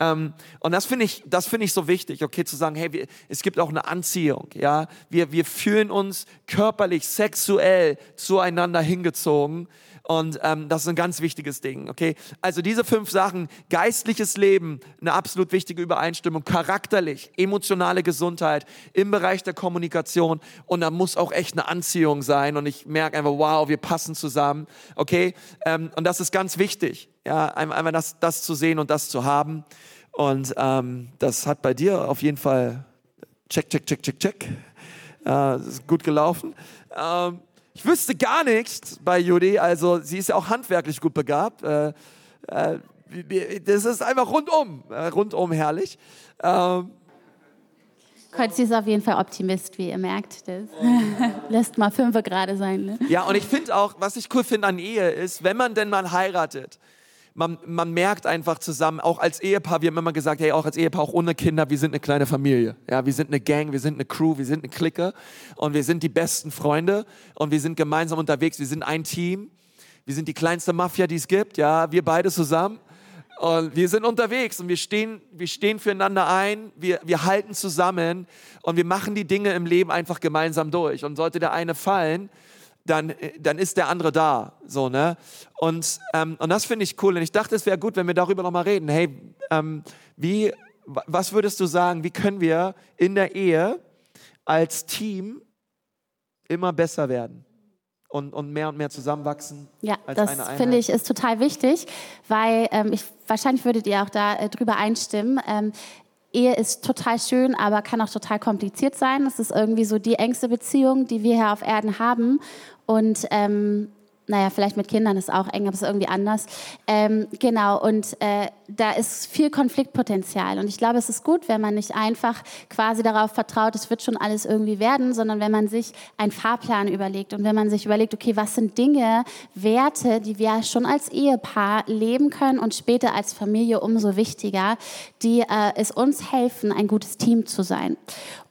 Speaker 1: Ähm, und das finde ich, das finde ich so wichtig, okay, zu sagen, hey, wir, es gibt auch eine Anziehung, ja. Wir, wir fühlen uns körperlich, sexuell zueinander hingezogen und ähm, das ist ein ganz wichtiges Ding, okay? Also diese fünf Sachen, geistliches Leben, eine absolut wichtige Übereinstimmung, charakterlich, emotionale Gesundheit, im Bereich der Kommunikation und da muss auch echt eine Anziehung sein und ich merke einfach, wow, wir passen zusammen, okay? Ähm, und das ist ganz wichtig, ja, einmal das, das zu sehen und das zu haben und ähm, das hat bei dir auf jeden Fall check, check, check, check, check. Äh, ist gut gelaufen. Ähm, ich wüsste gar nichts bei Judy, also sie ist ja auch handwerklich gut begabt. Äh, äh, das ist einfach rundum, äh, rundum herrlich. Ähm,
Speaker 2: Kotzi ist auf jeden Fall Optimist, wie ihr merkt. Das lässt mal fünf gerade sein. Ne?
Speaker 1: Ja, und ich finde auch, was ich cool finde an Ehe ist, wenn man denn mal heiratet, man, man merkt einfach zusammen, auch als Ehepaar, wir haben immer gesagt, hey, auch als Ehepaar, auch ohne Kinder, wir sind eine kleine Familie. Ja, wir sind eine Gang, wir sind eine Crew, wir sind eine Clique und wir sind die besten Freunde und wir sind gemeinsam unterwegs, wir sind ein Team. Wir sind die kleinste Mafia, die es gibt, ja, wir beide zusammen. Und wir sind unterwegs und wir stehen, wir stehen füreinander ein, wir, wir halten zusammen und wir machen die Dinge im Leben einfach gemeinsam durch. Und sollte der eine fallen, dann, dann ist der andere da. So, ne? und, ähm, und das finde ich cool. Und ich dachte, es wäre gut, wenn wir darüber nochmal reden. Hey, ähm, wie, was würdest du sagen, wie können wir in der Ehe als Team immer besser werden? und, und mehr und mehr zusammenwachsen.
Speaker 2: Ja, das finde ich ist total wichtig, weil ähm, ich, wahrscheinlich würdet ihr auch da äh, drüber einstimmen. Ehe ist total schön, aber kann auch total kompliziert sein. Das ist irgendwie so die engste Beziehung, die wir hier auf Erden haben. Und ähm, naja, vielleicht mit Kindern ist auch eng, aber es ist irgendwie anders. Ähm, genau, und äh, da ist viel Konfliktpotenzial. Und ich glaube, es ist gut, wenn man nicht einfach quasi darauf vertraut, es wird schon alles irgendwie werden, sondern wenn man sich einen Fahrplan überlegt und wenn man sich überlegt, okay, was sind Dinge, Werte, die wir schon als Ehepaar leben können und später als Familie umso wichtiger, die äh, es uns helfen, ein gutes Team zu sein.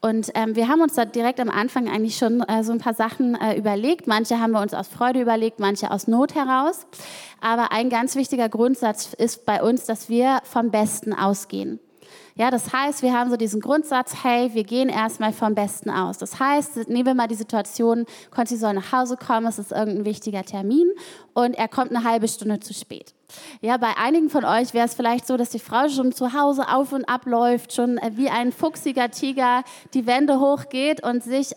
Speaker 2: Und ähm, wir haben uns da direkt am Anfang eigentlich schon äh, so ein paar Sachen äh, überlegt. Manche haben wir uns aus Freude überlegt, manche aus Not heraus. Aber ein ganz wichtiger Grundsatz ist bei uns, dass wir vom Besten ausgehen. Ja, das heißt, wir haben so diesen Grundsatz, hey, wir gehen erstmal vom Besten aus. Das heißt, nehmen wir mal die Situation, Conti soll nach Hause kommen, es ist irgendein wichtiger Termin und er kommt eine halbe Stunde zu spät. Ja, bei einigen von euch wäre es vielleicht so, dass die Frau schon zu Hause auf und ab läuft, schon wie ein fuchsiger Tiger die Wände hochgeht und sich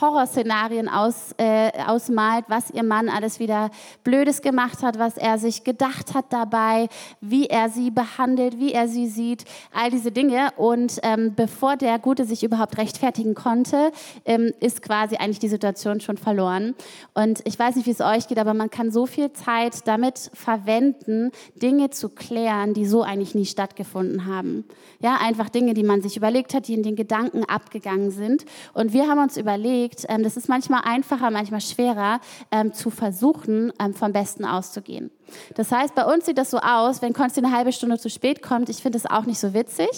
Speaker 2: Horrorszenarien aus, äh, ausmalt, was ihr Mann alles wieder Blödes gemacht hat, was er sich gedacht hat dabei, wie er sie behandelt, wie er sie sieht, all diese Dinge. Und ähm, bevor der Gute sich überhaupt rechtfertigen konnte, ähm, ist quasi eigentlich die Situation schon verloren. Und ich weiß nicht, wie es euch geht, aber man kann so viel Zeit damit verwenden, Dinge zu klären, die so eigentlich nie stattgefunden haben. Ja, einfach Dinge, die man sich überlegt hat, die in den Gedanken abgegangen sind. Und wir haben uns überlegt, überlegt, ähm, das ist manchmal einfacher, manchmal schwerer, ähm, zu versuchen, ähm, vom Besten auszugehen. Das heißt, bei uns sieht das so aus, wenn Konsti eine halbe Stunde zu spät kommt, ich finde das auch nicht so witzig,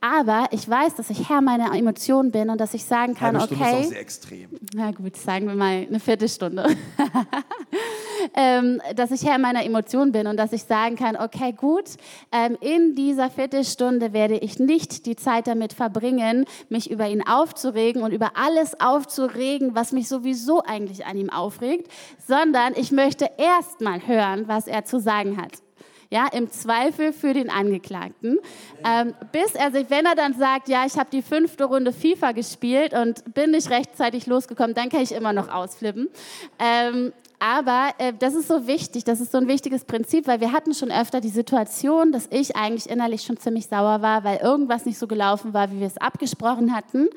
Speaker 2: aber ich weiß, dass ich Herr meiner Emotionen bin und dass ich sagen kann,
Speaker 1: halbe
Speaker 2: okay.
Speaker 1: Ist auch sehr extrem.
Speaker 2: Na gut, sagen wir mal eine Viertelstunde. ähm, dass ich Herr meiner Emotionen bin und dass ich sagen kann, okay, gut, ähm, in dieser Viertelstunde werde ich nicht die Zeit damit verbringen, mich über ihn aufzuregen und über alles aufzuregen, was mich sowieso eigentlich an ihm aufregt, sondern ich möchte erst mal hören, was er zu sagen hat ja, im Zweifel für den Angeklagten, ähm, bis er sich, wenn er dann sagt, ja, ich habe die fünfte Runde FIFA gespielt und bin nicht rechtzeitig losgekommen, dann kann ich immer noch ausflippen. Ähm, aber äh, das ist so wichtig, das ist so ein wichtiges Prinzip, weil wir hatten schon öfter die Situation, dass ich eigentlich innerlich schon ziemlich sauer war, weil irgendwas nicht so gelaufen war, wie wir es abgesprochen hatten,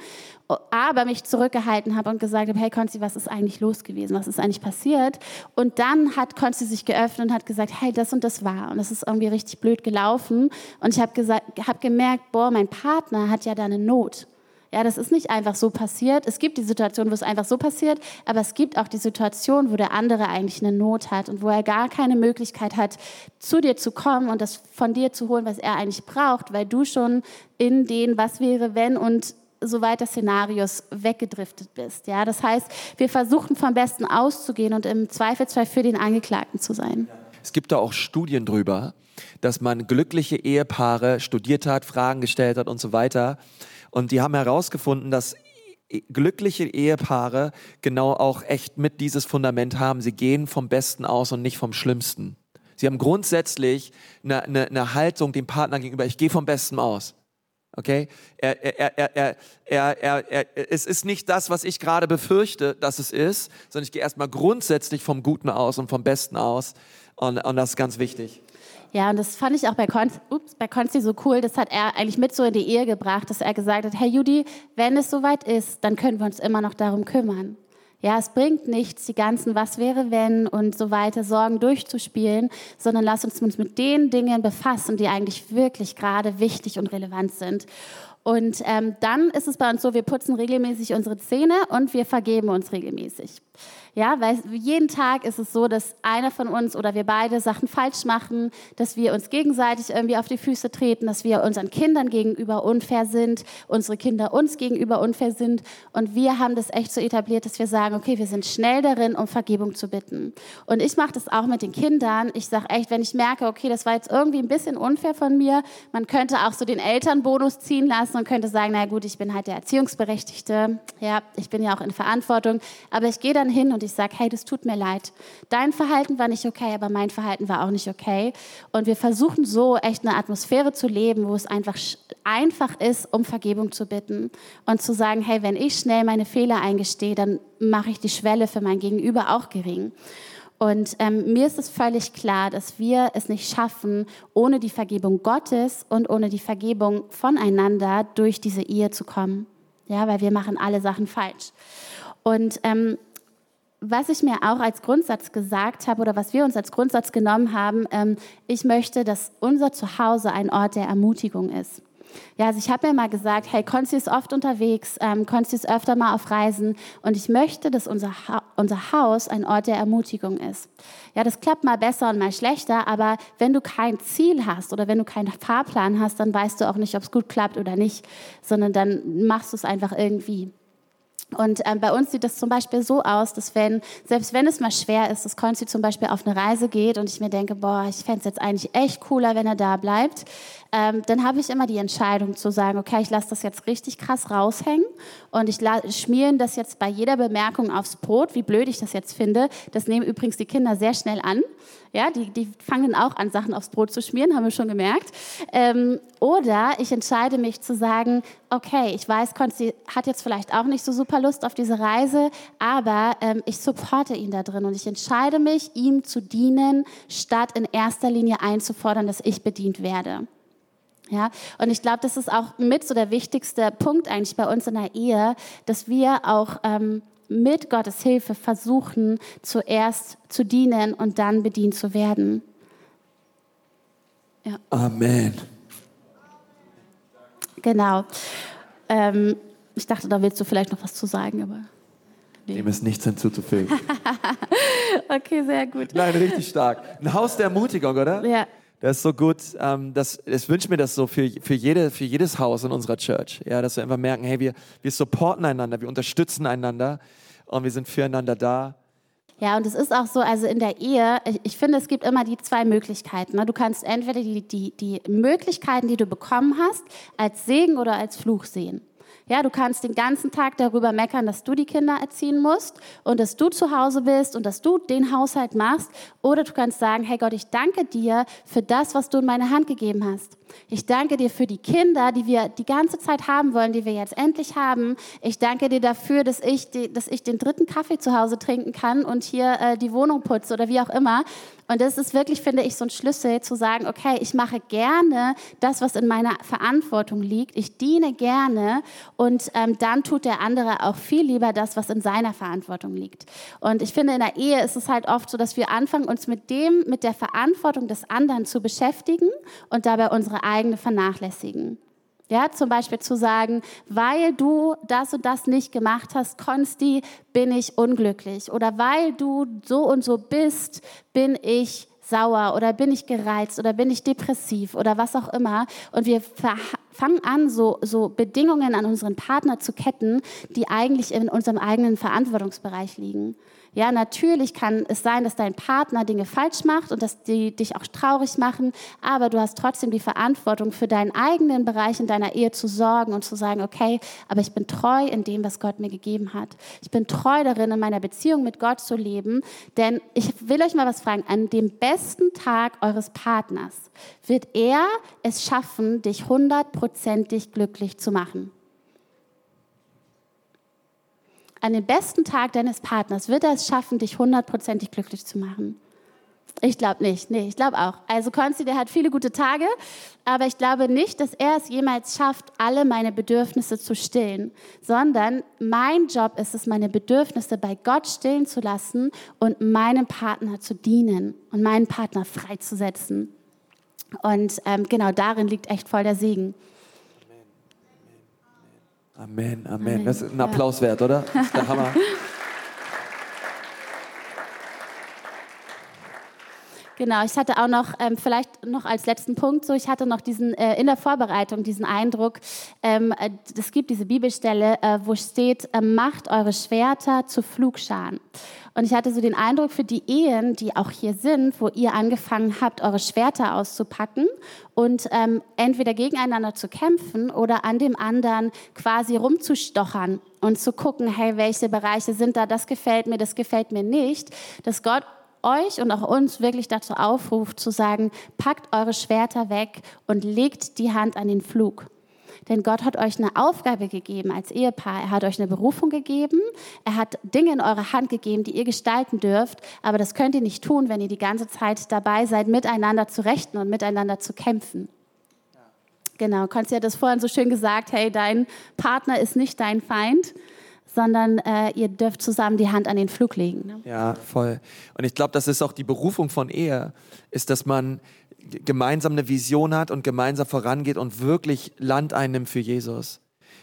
Speaker 2: aber mich zurückgehalten habe und gesagt habe, hey Konzi, was ist eigentlich los gewesen, was ist eigentlich passiert? Und dann hat Konzi sich geöffnet und hat gesagt, hey, das und das war und das ist irgendwie richtig blöd gelaufen und ich habe hab gemerkt, boah, mein Partner hat ja da eine Not. Ja, das ist nicht einfach so passiert. Es gibt die Situation, wo es einfach so passiert, aber es gibt auch die Situation, wo der andere eigentlich eine Not hat und wo er gar keine Möglichkeit hat, zu dir zu kommen und das von dir zu holen, was er eigentlich braucht, weil du schon in den Was wäre, wenn und so weiter Szenarios weggedriftet bist. Ja, das heißt, wir versuchen vom Besten auszugehen und im Zweifelsfall für den Angeklagten zu sein.
Speaker 1: Es gibt da auch Studien drüber, dass man glückliche Ehepaare studiert hat, Fragen gestellt hat und so weiter und die haben herausgefunden, dass glückliche Ehepaare genau auch echt mit dieses Fundament haben. Sie gehen vom Besten aus und nicht vom Schlimmsten. Sie haben grundsätzlich eine, eine, eine Haltung dem Partner gegenüber, ich gehe vom Besten aus. Okay? Er, er, er, er, er, er, er, es ist nicht das, was ich gerade befürchte, dass es ist, sondern ich gehe erstmal grundsätzlich vom Guten aus und vom Besten aus. Und, und das ist ganz wichtig.
Speaker 2: Ja, und das fand ich auch bei, Kon ups, bei Konsti so cool. Das hat er eigentlich mit so in die Ehe gebracht, dass er gesagt hat, hey Judy, wenn es soweit ist, dann können wir uns immer noch darum kümmern. Ja, es bringt nichts, die ganzen Was wäre wenn und so weiter Sorgen durchzuspielen, sondern lass uns uns mit den Dingen befassen, die eigentlich wirklich gerade wichtig und relevant sind. Und ähm, dann ist es bei uns so, wir putzen regelmäßig unsere Zähne und wir vergeben uns regelmäßig. Ja, weil jeden Tag ist es so, dass einer von uns oder wir beide Sachen falsch machen, dass wir uns gegenseitig irgendwie auf die Füße treten, dass wir unseren Kindern gegenüber unfair sind, unsere Kinder uns gegenüber unfair sind. Und wir haben das echt so etabliert, dass wir sagen, okay, wir sind schnell darin, um Vergebung zu bitten. Und ich mache das auch mit den Kindern. Ich sage echt, wenn ich merke, okay, das war jetzt irgendwie ein bisschen unfair von mir, man könnte auch so den Elternbonus ziehen lassen und könnte sagen, na gut, ich bin halt der Erziehungsberechtigte. Ja, ich bin ja auch in Verantwortung. Aber ich gehe dann hin und ich sage, hey, das tut mir leid. Dein Verhalten war nicht okay, aber mein Verhalten war auch nicht okay. Und wir versuchen so echt eine Atmosphäre zu leben, wo es einfach einfach ist, um Vergebung zu bitten und zu sagen, hey, wenn ich schnell meine Fehler eingestehe, dann mache ich die Schwelle für mein Gegenüber auch gering. Und ähm, mir ist es völlig klar, dass wir es nicht schaffen, ohne die Vergebung Gottes und ohne die Vergebung voneinander durch diese Ehe zu kommen. Ja, weil wir machen alle Sachen falsch. Und ähm, was ich mir auch als Grundsatz gesagt habe oder was wir uns als Grundsatz genommen haben, ähm, ich möchte, dass unser Zuhause ein Ort der Ermutigung ist. Ja, also ich habe mir mal gesagt, hey, Konsti ist oft unterwegs, ähm, Konsti ist öfter mal auf Reisen und ich möchte, dass unser, ha unser Haus ein Ort der Ermutigung ist. Ja, das klappt mal besser und mal schlechter, aber wenn du kein Ziel hast oder wenn du keinen Fahrplan hast, dann weißt du auch nicht, ob es gut klappt oder nicht, sondern dann machst du es einfach irgendwie. Und ähm, bei uns sieht das zum Beispiel so aus, dass wenn, selbst wenn es mal schwer ist, dass Konzi zum Beispiel auf eine Reise geht und ich mir denke, boah, ich fände es jetzt eigentlich echt cooler, wenn er da bleibt, ähm, dann habe ich immer die Entscheidung zu sagen, okay, ich lasse das jetzt richtig krass raushängen und ich schmieren das jetzt bei jeder Bemerkung aufs Brot, wie blöd ich das jetzt finde. Das nehmen übrigens die Kinder sehr schnell an. Ja, die, die fangen auch an, Sachen aufs Brot zu schmieren, haben wir schon gemerkt. Ähm, oder ich entscheide mich zu sagen, okay, ich weiß, Konsti hat jetzt vielleicht auch nicht so super Lust auf diese Reise, aber ähm, ich supporte ihn da drin und ich entscheide mich, ihm zu dienen, statt in erster Linie einzufordern, dass ich bedient werde. Ja, und ich glaube, das ist auch mit so der wichtigste Punkt eigentlich bei uns in der Ehe, dass wir auch ähm, mit Gottes Hilfe versuchen, zuerst zu dienen und dann bedient zu werden.
Speaker 1: Ja. Amen.
Speaker 2: Genau. Ähm, ich dachte, da willst du vielleicht noch was zu sagen, aber.
Speaker 1: Nee. Dem ist nichts hinzuzufügen.
Speaker 2: okay, sehr gut.
Speaker 1: Nein, richtig stark. Ein Haus der Ermutigung, oder?
Speaker 2: Ja.
Speaker 1: Das ist so gut. Ähm, das, ich wünsche mir das so für, für, jede, für jedes Haus in unserer Church. Ja, dass wir einfach merken, hey, wir, wir supporten einander, wir unterstützen einander und wir sind füreinander da.
Speaker 2: Ja, und es ist auch so, also in der Ehe, ich, ich finde, es gibt immer die zwei Möglichkeiten. Ne? Du kannst entweder die, die, die Möglichkeiten, die du bekommen hast, als Segen oder als Fluch sehen. Ja, du kannst den ganzen Tag darüber meckern, dass du die Kinder erziehen musst und dass du zu Hause bist und dass du den Haushalt machst. Oder du kannst sagen, hey Gott, ich danke dir für das, was du in meine Hand gegeben hast. Ich danke dir für die Kinder, die wir die ganze Zeit haben wollen, die wir jetzt endlich haben. Ich danke dir dafür, dass ich, die, dass ich den dritten Kaffee zu Hause trinken kann und hier äh, die Wohnung putze oder wie auch immer. Und das ist wirklich, finde ich, so ein Schlüssel zu sagen, okay, ich mache gerne das, was in meiner Verantwortung liegt. Ich diene gerne und ähm, dann tut der andere auch viel lieber das, was in seiner Verantwortung liegt. Und ich finde, in der Ehe ist es halt oft so, dass wir anfangen, uns mit dem, mit der Verantwortung des anderen zu beschäftigen und dabei unsere eigene vernachlässigen. Ja, zum Beispiel zu sagen, weil du das und das nicht gemacht hast, Konsti, bin ich unglücklich. Oder weil du so und so bist, bin ich sauer oder bin ich gereizt oder bin ich depressiv oder was auch immer. Und wir fangen an, so, so Bedingungen an unseren Partner zu ketten, die eigentlich in unserem eigenen Verantwortungsbereich liegen. Ja, natürlich kann es sein, dass dein Partner Dinge falsch macht und dass die dich auch traurig machen, aber du hast trotzdem die Verantwortung für deinen eigenen Bereich in deiner Ehe zu sorgen und zu sagen, okay, aber ich bin treu in dem, was Gott mir gegeben hat. Ich bin treu darin, in meiner Beziehung mit Gott zu leben, denn ich will euch mal was fragen, an dem besten Tag eures Partners wird er es schaffen, dich hundertprozentig glücklich zu machen an dem besten Tag deines Partners wird er es schaffen, dich hundertprozentig glücklich zu machen? Ich glaube nicht. Nee, ich glaube auch. Also Konsti, der hat viele gute Tage, aber ich glaube nicht, dass er es jemals schafft, alle meine Bedürfnisse zu stillen, sondern mein Job ist es, meine Bedürfnisse bei Gott stillen zu lassen und meinem Partner zu dienen und meinen Partner freizusetzen. Und ähm, genau darin liegt echt voll der Segen.
Speaker 1: Amen, Amen. Das ist ein Applaus wert, oder? Das ist der Hammer.
Speaker 2: Genau, ich hatte auch noch, ähm, vielleicht noch als letzten Punkt so, ich hatte noch diesen, äh, in der Vorbereitung diesen Eindruck, ähm, äh, es gibt diese Bibelstelle, äh, wo steht, äh, macht eure Schwerter zu Flugscharen. Und ich hatte so den Eindruck für die Ehen, die auch hier sind, wo ihr angefangen habt, eure Schwerter auszupacken und ähm, entweder gegeneinander zu kämpfen oder an dem anderen quasi rumzustochern und zu gucken, hey, welche Bereiche sind da, das gefällt mir, das gefällt mir nicht, dass Gott euch und auch uns wirklich dazu aufruft zu sagen, packt eure Schwerter weg und legt die Hand an den Flug. Denn Gott hat euch eine Aufgabe gegeben als Ehepaar. Er hat euch eine Berufung gegeben. Er hat Dinge in eure Hand gegeben, die ihr gestalten dürft. Aber das könnt ihr nicht tun, wenn ihr die ganze Zeit dabei seid, miteinander zu rechten und miteinander zu kämpfen. Genau, Konsti hat das vorhin so schön gesagt, hey, dein Partner ist nicht dein Feind, sondern äh, ihr dürft zusammen die Hand an den Flug legen. Ne?
Speaker 1: Ja, voll. Und ich glaube, das ist auch die Berufung von Ehe, ist, dass man gemeinsam eine Vision hat und gemeinsam vorangeht und wirklich Land einnimmt für Jesus.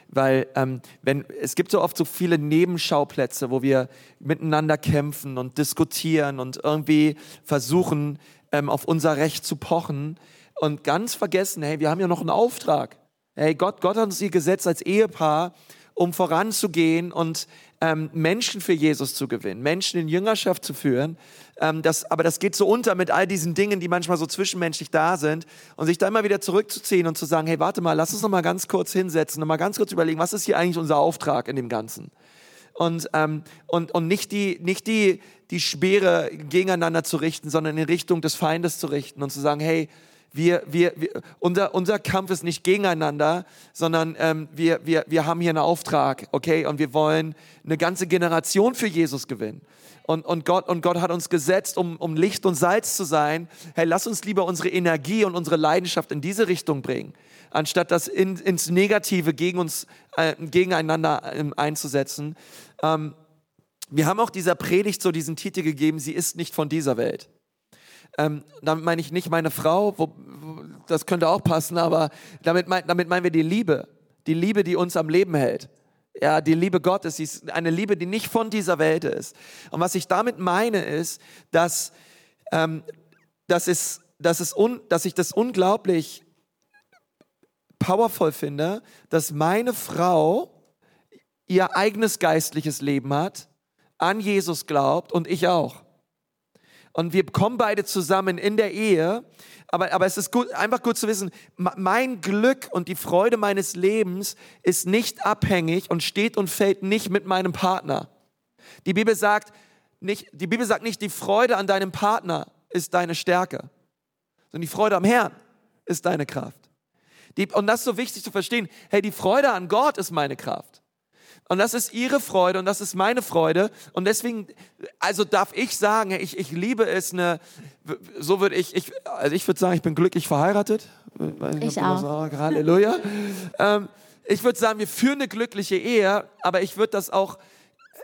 Speaker 1: Weil ähm, wenn, es gibt so oft so viele Nebenschauplätze, wo wir miteinander kämpfen und diskutieren und irgendwie versuchen, ähm, auf unser Recht zu pochen und ganz vergessen, hey, wir haben ja noch einen Auftrag. Hey, Gott, Gott hat uns hier gesetzt als Ehepaar um voranzugehen und ähm, Menschen für Jesus zu gewinnen, Menschen in Jüngerschaft zu führen. Ähm, das, aber das geht so unter mit all diesen Dingen, die manchmal so zwischenmenschlich da sind und sich da immer wieder zurückzuziehen und zu sagen, hey, warte mal, lass uns noch mal ganz kurz hinsetzen und mal ganz kurz überlegen, was ist hier eigentlich unser Auftrag in dem Ganzen? Und, ähm, und, und nicht die, nicht die, die Speere gegeneinander zu richten, sondern in Richtung des Feindes zu richten und zu sagen, hey, wir, wir, wir, unser, unser Kampf ist nicht gegeneinander, sondern ähm, wir, wir, wir haben hier einen Auftrag, okay? Und wir wollen eine ganze Generation für Jesus gewinnen. Und, und, Gott, und Gott hat uns gesetzt, um, um Licht und Salz zu sein. Hey, lass uns lieber unsere Energie und unsere Leidenschaft in diese Richtung bringen, anstatt das in, ins Negative gegen uns, äh, gegeneinander äh, einzusetzen. Ähm, wir haben auch dieser Predigt so diesen Titel gegeben, sie ist nicht von dieser Welt. Ähm, damit meine ich nicht meine Frau, wo, wo, das könnte auch passen, aber damit, mein, damit meinen wir die Liebe. Die Liebe, die uns am Leben hält. Ja, die Liebe Gottes, sie ist eine Liebe, die nicht von dieser Welt ist. Und was ich damit meine, ist, dass, ähm, dass, es, dass, es un, dass ich das unglaublich powerful finde, dass meine Frau ihr eigenes geistliches Leben hat, an Jesus glaubt und ich auch und wir kommen beide zusammen in der Ehe. Aber, aber es ist gut, einfach gut zu wissen, mein Glück und die Freude meines Lebens ist nicht abhängig und steht und fällt nicht mit meinem Partner. Die Bibel sagt nicht, die Bibel sagt nicht, die Freude an deinem Partner ist deine Stärke, sondern die Freude am Herrn ist deine Kraft. Die, und das ist so wichtig zu verstehen. Hey, die Freude an Gott ist meine Kraft. Und das ist ihre Freude und das ist meine Freude. Und deswegen, also darf ich sagen, ich, ich liebe es, eine, so würde ich, ich, also ich würde sagen, ich bin glücklich verheiratet.
Speaker 2: Ich, ich auch.
Speaker 1: Sagen, Halleluja. ähm, ich würde sagen, wir führen eine glückliche Ehe, aber ich würde das auch,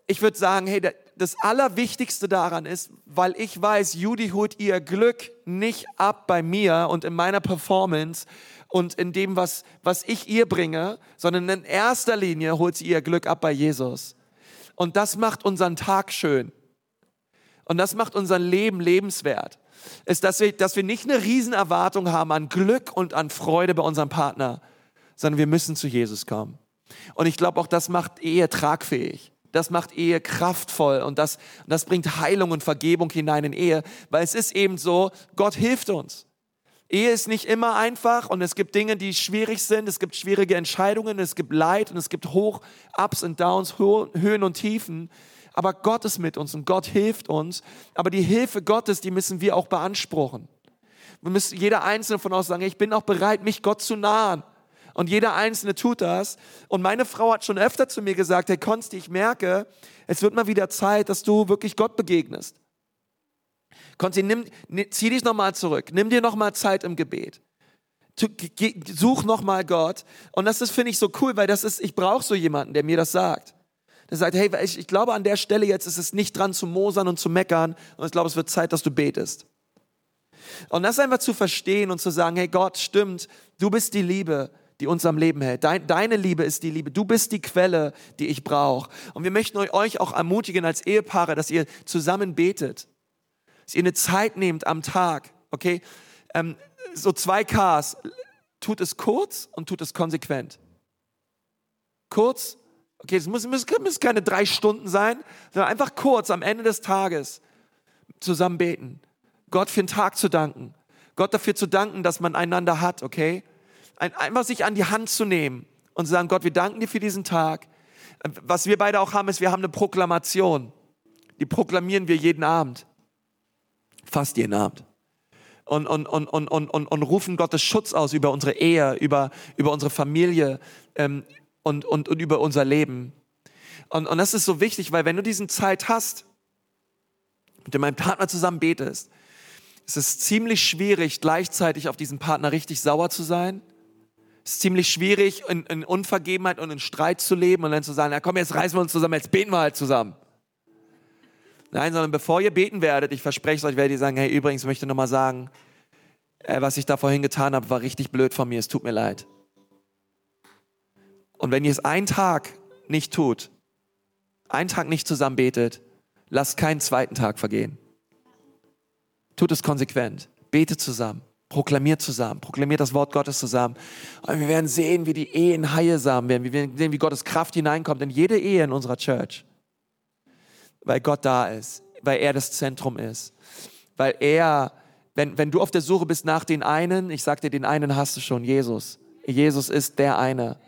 Speaker 1: ich würde sagen, hey, das Allerwichtigste daran ist, weil ich weiß, Judy holt ihr Glück nicht ab bei mir und in meiner Performance, und in dem, was, was ich ihr bringe, sondern in erster Linie holt sie ihr Glück ab bei Jesus. Und das macht unseren Tag schön. Und das macht unser Leben lebenswert. Ist, dass wir, dass wir nicht eine Riesenerwartung haben an Glück und an Freude bei unserem Partner, sondern wir müssen zu Jesus kommen. Und ich glaube, auch das macht Ehe tragfähig. Das macht Ehe kraftvoll und das, das bringt Heilung und Vergebung hinein in Ehe, weil es ist eben so, Gott hilft uns. Ehe ist nicht immer einfach und es gibt Dinge, die schwierig sind. Es gibt schwierige Entscheidungen, es gibt Leid und es gibt Hoch, Ups und Downs, Höhen und Tiefen. Aber Gott ist mit uns und Gott hilft uns. Aber die Hilfe Gottes, die müssen wir auch beanspruchen. Wir müssen jeder Einzelne von uns sagen, ich bin auch bereit, mich Gott zu nahen. Und jeder Einzelne tut das. Und meine Frau hat schon öfter zu mir gesagt, hey Konsti, ich merke, es wird mal wieder Zeit, dass du wirklich Gott begegnest. Konzi, nimm, zieh dich nochmal zurück. Nimm dir nochmal Zeit im Gebet. Such nochmal Gott. Und das ist, finde ich, so cool, weil das ist, ich brauche so jemanden, der mir das sagt. Der sagt, hey, ich, ich glaube, an der Stelle jetzt ist es nicht dran zu mosern und zu meckern. Und ich glaube, es wird Zeit, dass du betest. Und das einfach zu verstehen und zu sagen, hey Gott, stimmt, du bist die Liebe, die uns am Leben hält. Dein, deine Liebe ist die Liebe. Du bist die Quelle, die ich brauche. Und wir möchten euch auch ermutigen als Ehepaare, dass ihr zusammen betet. Dass ihr eine Zeit nehmt am Tag, okay? Ähm, so zwei Ks. Tut es kurz und tut es konsequent. Kurz, okay, es müssen, müssen keine drei Stunden sein, sondern einfach kurz am Ende des Tages zusammen beten. Gott für den Tag zu danken. Gott dafür zu danken, dass man einander hat, okay? Ein, einfach sich an die Hand zu nehmen und zu sagen, Gott, wir danken dir für diesen Tag. Was wir beide auch haben, ist, wir haben eine Proklamation. Die proklamieren wir jeden Abend. Fast jeden Abend. Und, und, und, und, und, und, und rufen Gottes Schutz aus über unsere Ehe, über, über unsere Familie ähm, und, und, und über unser Leben. Und, und das ist so wichtig, weil wenn du diesen Zeit hast, mit deinem Partner zusammen betest, es ist ziemlich schwierig, gleichzeitig auf diesen Partner richtig sauer zu sein. Es ist ziemlich schwierig, in, in Unvergebenheit und in Streit zu leben und dann zu sagen, na komm, jetzt reißen wir uns zusammen, jetzt beten wir halt zusammen. Nein, sondern bevor ihr beten werdet, ich verspreche es euch, werdet ihr sagen, hey, übrigens möchte ich nochmal sagen, äh, was ich da vorhin getan habe, war richtig blöd von mir, es tut mir leid. Und wenn ihr es einen Tag nicht tut, einen Tag nicht zusammen betet, lasst keinen zweiten Tag vergehen. Tut es konsequent. Betet zusammen. Proklamiert zusammen. Proklamiert das Wort Gottes zusammen. Und wir werden sehen, wie die Ehen heilsam werden. Wir werden sehen, wie Gottes Kraft hineinkommt in jede Ehe in unserer Church. Weil Gott da ist. Weil er das Zentrum ist. Weil er, wenn, wenn du auf der Suche bist nach den einen, ich sag dir, den einen hast du schon, Jesus. Jesus ist der eine.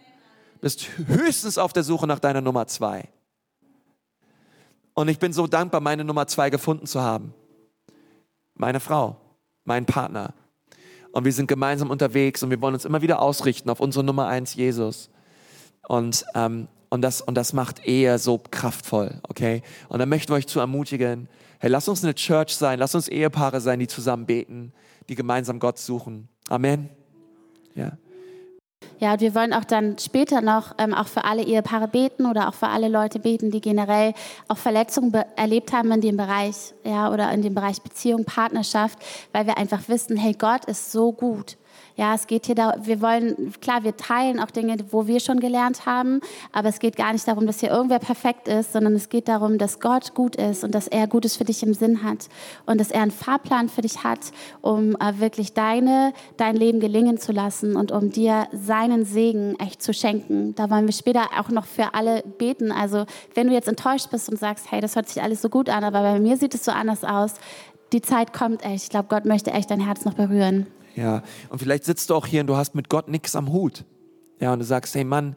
Speaker 1: Bist höchstens auf der Suche nach deiner Nummer zwei. Und ich bin so dankbar, meine Nummer zwei gefunden zu haben. Meine Frau, mein Partner. Und wir sind gemeinsam unterwegs und wir wollen uns immer wieder ausrichten auf unsere Nummer eins, Jesus. Und, ähm, und, das, und das macht Ehe so kraftvoll, okay? Und dann möchten wir euch zu ermutigen, hey, lass uns eine Church sein, lass uns Ehepaare sein, die zusammen beten, die gemeinsam Gott suchen. Amen. Ja.
Speaker 2: Ja, und wir wollen auch dann später noch ähm, auch für alle Ehepaare beten oder auch für alle Leute beten, die generell auch Verletzungen erlebt haben in dem Bereich, ja, oder in dem Bereich Beziehung, Partnerschaft, weil wir einfach wissen, hey, Gott ist so gut. Ja, es geht hier da, wir wollen, klar, wir teilen auch Dinge, wo wir schon gelernt haben, aber es geht gar nicht darum, dass hier irgendwer perfekt ist, sondern es geht darum, dass Gott gut ist und dass er Gutes für dich im Sinn hat und dass er einen Fahrplan für dich hat, um äh, wirklich deine, dein Leben gelingen zu lassen und um dir seinen Segen echt zu schenken. Da wollen wir später auch noch für alle beten. Also, wenn du jetzt enttäuscht bist und sagst, hey, das hört sich alles so gut an, aber bei mir sieht es so anders aus, die Zeit kommt echt. Ich glaube, Gott möchte echt dein Herz noch berühren.
Speaker 1: Ja, und vielleicht sitzt du auch hier und du hast mit Gott nichts am Hut. Ja, und du sagst, hey Mann,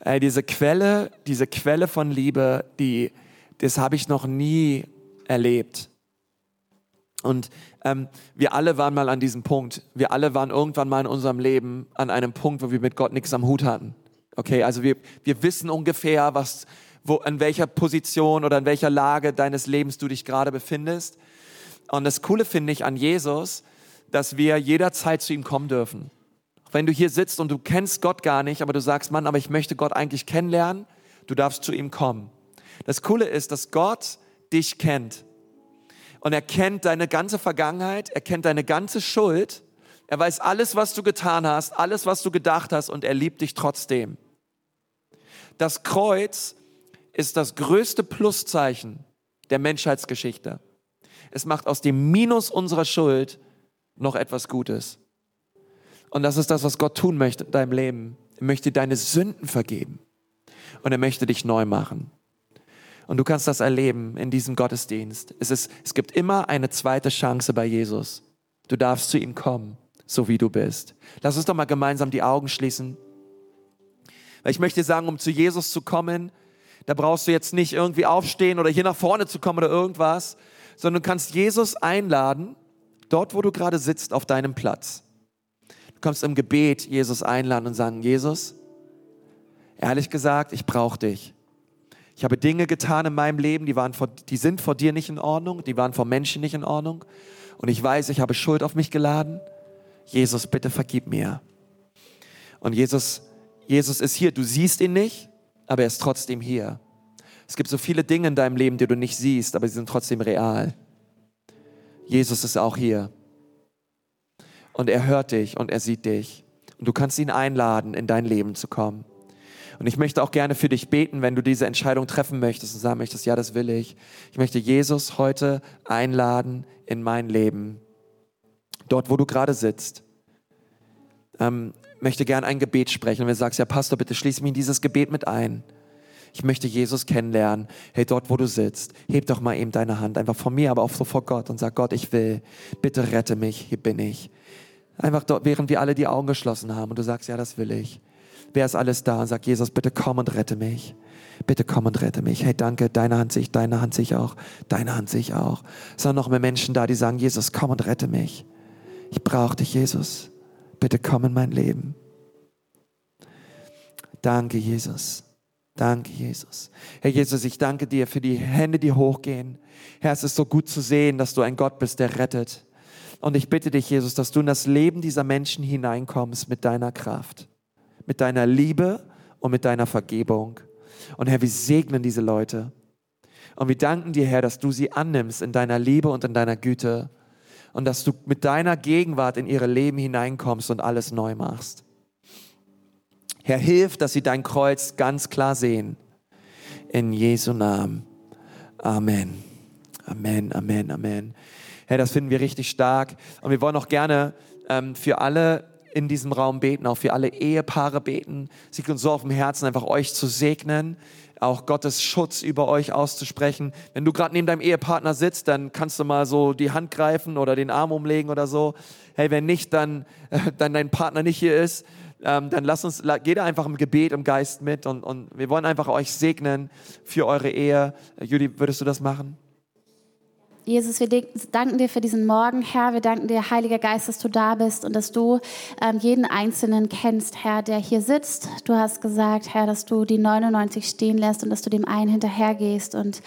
Speaker 1: äh, diese Quelle, diese Quelle von Liebe, die, das habe ich noch nie erlebt. Und ähm, wir alle waren mal an diesem Punkt. Wir alle waren irgendwann mal in unserem Leben an einem Punkt, wo wir mit Gott nichts am Hut hatten. Okay, also wir, wir wissen ungefähr, was, wo, in welcher Position oder in welcher Lage deines Lebens du dich gerade befindest. Und das Coole finde ich an Jesus, dass wir jederzeit zu ihm kommen dürfen. Wenn du hier sitzt und du kennst Gott gar nicht, aber du sagst, Mann, aber ich möchte Gott eigentlich kennenlernen, du darfst zu ihm kommen. Das Coole ist, dass Gott dich kennt. Und er kennt deine ganze Vergangenheit, er kennt deine ganze Schuld, er weiß alles, was du getan hast, alles, was du gedacht hast und er liebt dich trotzdem. Das Kreuz ist das größte Pluszeichen der Menschheitsgeschichte. Es macht aus dem Minus unserer Schuld noch etwas Gutes. Und das ist das, was Gott tun möchte in deinem Leben. Er möchte deine Sünden vergeben. Und er möchte dich neu machen. Und du kannst das erleben in diesem Gottesdienst. Es, ist, es gibt immer eine zweite Chance bei Jesus. Du darfst zu ihm kommen, so wie du bist. Lass uns doch mal gemeinsam die Augen schließen. Weil ich möchte sagen, um zu Jesus zu kommen, da brauchst du jetzt nicht irgendwie aufstehen oder hier nach vorne zu kommen oder irgendwas, sondern du kannst Jesus einladen dort, wo du gerade sitzt, auf deinem Platz. Du kannst im Gebet Jesus einladen und sagen, Jesus, ehrlich gesagt, ich brauche dich. Ich habe Dinge getan in meinem Leben, die, waren vor, die sind vor dir nicht in Ordnung, die waren vor Menschen nicht in Ordnung. Und ich weiß, ich habe Schuld auf mich geladen. Jesus, bitte vergib mir. Und Jesus, Jesus ist hier. Du siehst ihn nicht, aber er ist trotzdem hier. Es gibt so viele Dinge in deinem Leben, die du nicht siehst, aber sie sind trotzdem real. Jesus ist auch hier. Und er hört dich und er sieht dich. Und du kannst ihn einladen, in dein Leben zu kommen. Und ich möchte auch gerne für dich beten, wenn du diese Entscheidung treffen möchtest und sagen möchtest, ja, das will ich. Ich möchte Jesus heute einladen in mein Leben. Dort, wo du gerade sitzt. Ähm, möchte gerne ein Gebet sprechen. Und wenn du sagst, ja, Pastor, bitte schließ mich in dieses Gebet mit ein. Ich möchte Jesus kennenlernen. Hey, dort, wo du sitzt, heb doch mal eben deine Hand, einfach vor mir, aber auch so vor Gott und sag, Gott, ich will, bitte rette mich, hier bin ich. Einfach dort, während wir alle die Augen geschlossen haben und du sagst, ja, das will ich. Wer ist alles da und sagt, Jesus, bitte komm und rette mich. Bitte komm und rette mich. Hey, danke, deine Hand sehe ich, deine Hand sehe ich auch, deine Hand sehe ich auch. Es sind noch mehr Menschen da, die sagen, Jesus, komm und rette mich. Ich brauche dich, Jesus. Bitte komm in mein Leben. Danke, Jesus. Danke, Jesus. Herr Jesus, ich danke dir für die Hände, die hochgehen. Herr, es ist so gut zu sehen, dass du ein Gott bist, der rettet. Und ich bitte dich, Jesus, dass du in das Leben dieser Menschen hineinkommst mit deiner Kraft, mit deiner Liebe und mit deiner Vergebung. Und Herr, wir segnen diese Leute. Und wir danken dir, Herr, dass du sie annimmst in deiner Liebe und in deiner Güte. Und dass du mit deiner Gegenwart in ihre Leben hineinkommst und alles neu machst. Herr, hilf, dass sie dein Kreuz ganz klar sehen. In Jesu Namen. Amen. Amen, Amen, Amen. Herr, das finden wir richtig stark. Und wir wollen auch gerne ähm, für alle in diesem Raum beten, auch für alle Ehepaare beten. Sie uns so auf dem Herzen, einfach euch zu segnen, auch Gottes Schutz über euch auszusprechen. Wenn du gerade neben deinem Ehepartner sitzt, dann kannst du mal so die Hand greifen oder den Arm umlegen oder so. Hey, wenn nicht, dann, äh, dann dein Partner nicht hier ist, ähm, dann lasst uns, geht einfach im Gebet, im Geist mit und, und wir wollen einfach euch segnen für eure Ehe. Äh, Judy, würdest du das machen?
Speaker 2: Jesus, wir danken dir für diesen Morgen, Herr. Wir danken dir, Heiliger Geist, dass du da bist und dass du ähm, jeden Einzelnen kennst, Herr, der hier sitzt. Du hast gesagt, Herr, dass du die 99 stehen lässt und dass du dem einen hinterhergehst. Und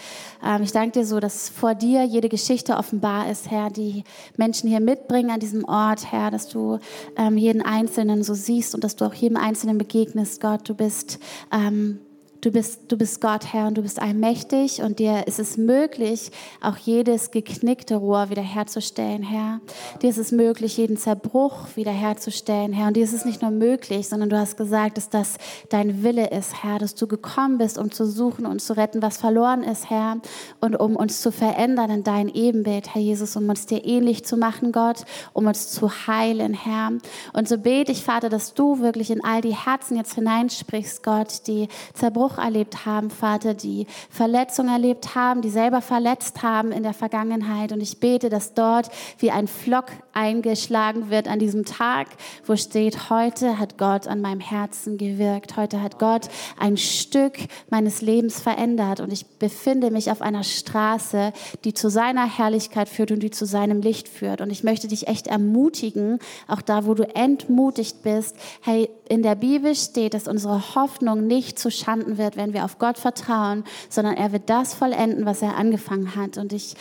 Speaker 2: ähm, ich danke dir so, dass vor dir jede Geschichte offenbar ist, Herr, die Menschen hier mitbringen an diesem Ort, Herr, dass du ähm, jeden Einzelnen so siehst und dass du auch jedem Einzelnen begegnest, Gott. Du bist ähm, Du bist, du bist Gott, Herr, und du bist allmächtig und dir ist es möglich, auch jedes geknickte Rohr wiederherzustellen, Herr. Dir ist es möglich, jeden Zerbruch wiederherzustellen, Herr. Und dir ist es nicht nur möglich, sondern du hast gesagt, dass das dein Wille ist, Herr, dass du gekommen bist, um zu suchen und zu retten, was verloren ist, Herr, und um uns zu verändern in dein Ebenbild, Herr Jesus, um uns dir ähnlich zu machen, Gott, um uns zu heilen, Herr. Und so bete ich, Vater, dass du wirklich in all die Herzen jetzt hineinsprichst, Gott, die Zerbruch Bruch erlebt haben, Vater, die Verletzung erlebt haben, die selber verletzt haben in der Vergangenheit. Und ich bete, dass dort wie ein Flock eingeschlagen wird an diesem Tag, wo steht, heute hat Gott an meinem Herzen gewirkt. Heute hat Gott ein Stück meines Lebens verändert. Und ich befinde mich auf einer Straße, die zu seiner Herrlichkeit führt und die zu seinem Licht führt. Und ich möchte dich echt ermutigen, auch da, wo du entmutigt bist, hey, in der Bibel steht, dass unsere Hoffnung nicht zu Schanden wird, wenn wir auf Gott vertrauen, sondern er wird das vollenden, was er angefangen hat. Und ich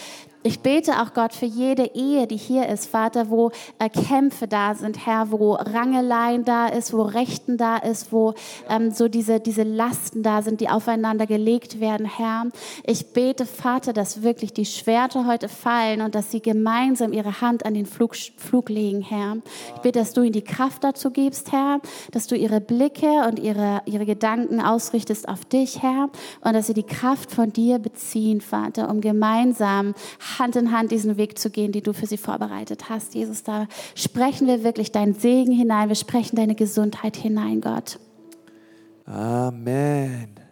Speaker 2: ich bete auch Gott für jede Ehe, die hier ist, Vater, wo äh, Kämpfe da sind, Herr, wo Rangeleien da ist, wo Rechten da ist, wo ähm, so diese, diese Lasten da sind, die aufeinander gelegt werden, Herr. Ich bete, Vater, dass wirklich die Schwerter heute fallen und dass sie gemeinsam ihre Hand an den Flug, Flug legen, Herr. Ich bete, dass du ihnen die Kraft dazu gibst, Herr, dass du ihre Blicke und ihre, ihre Gedanken ausrichtest auf dich, Herr, und dass sie die Kraft von dir beziehen, Vater, um gemeinsam Hand in Hand diesen Weg zu gehen, den du für sie vorbereitet hast. Jesus, da sprechen wir wirklich deinen Segen hinein, wir sprechen deine Gesundheit hinein, Gott.
Speaker 1: Amen.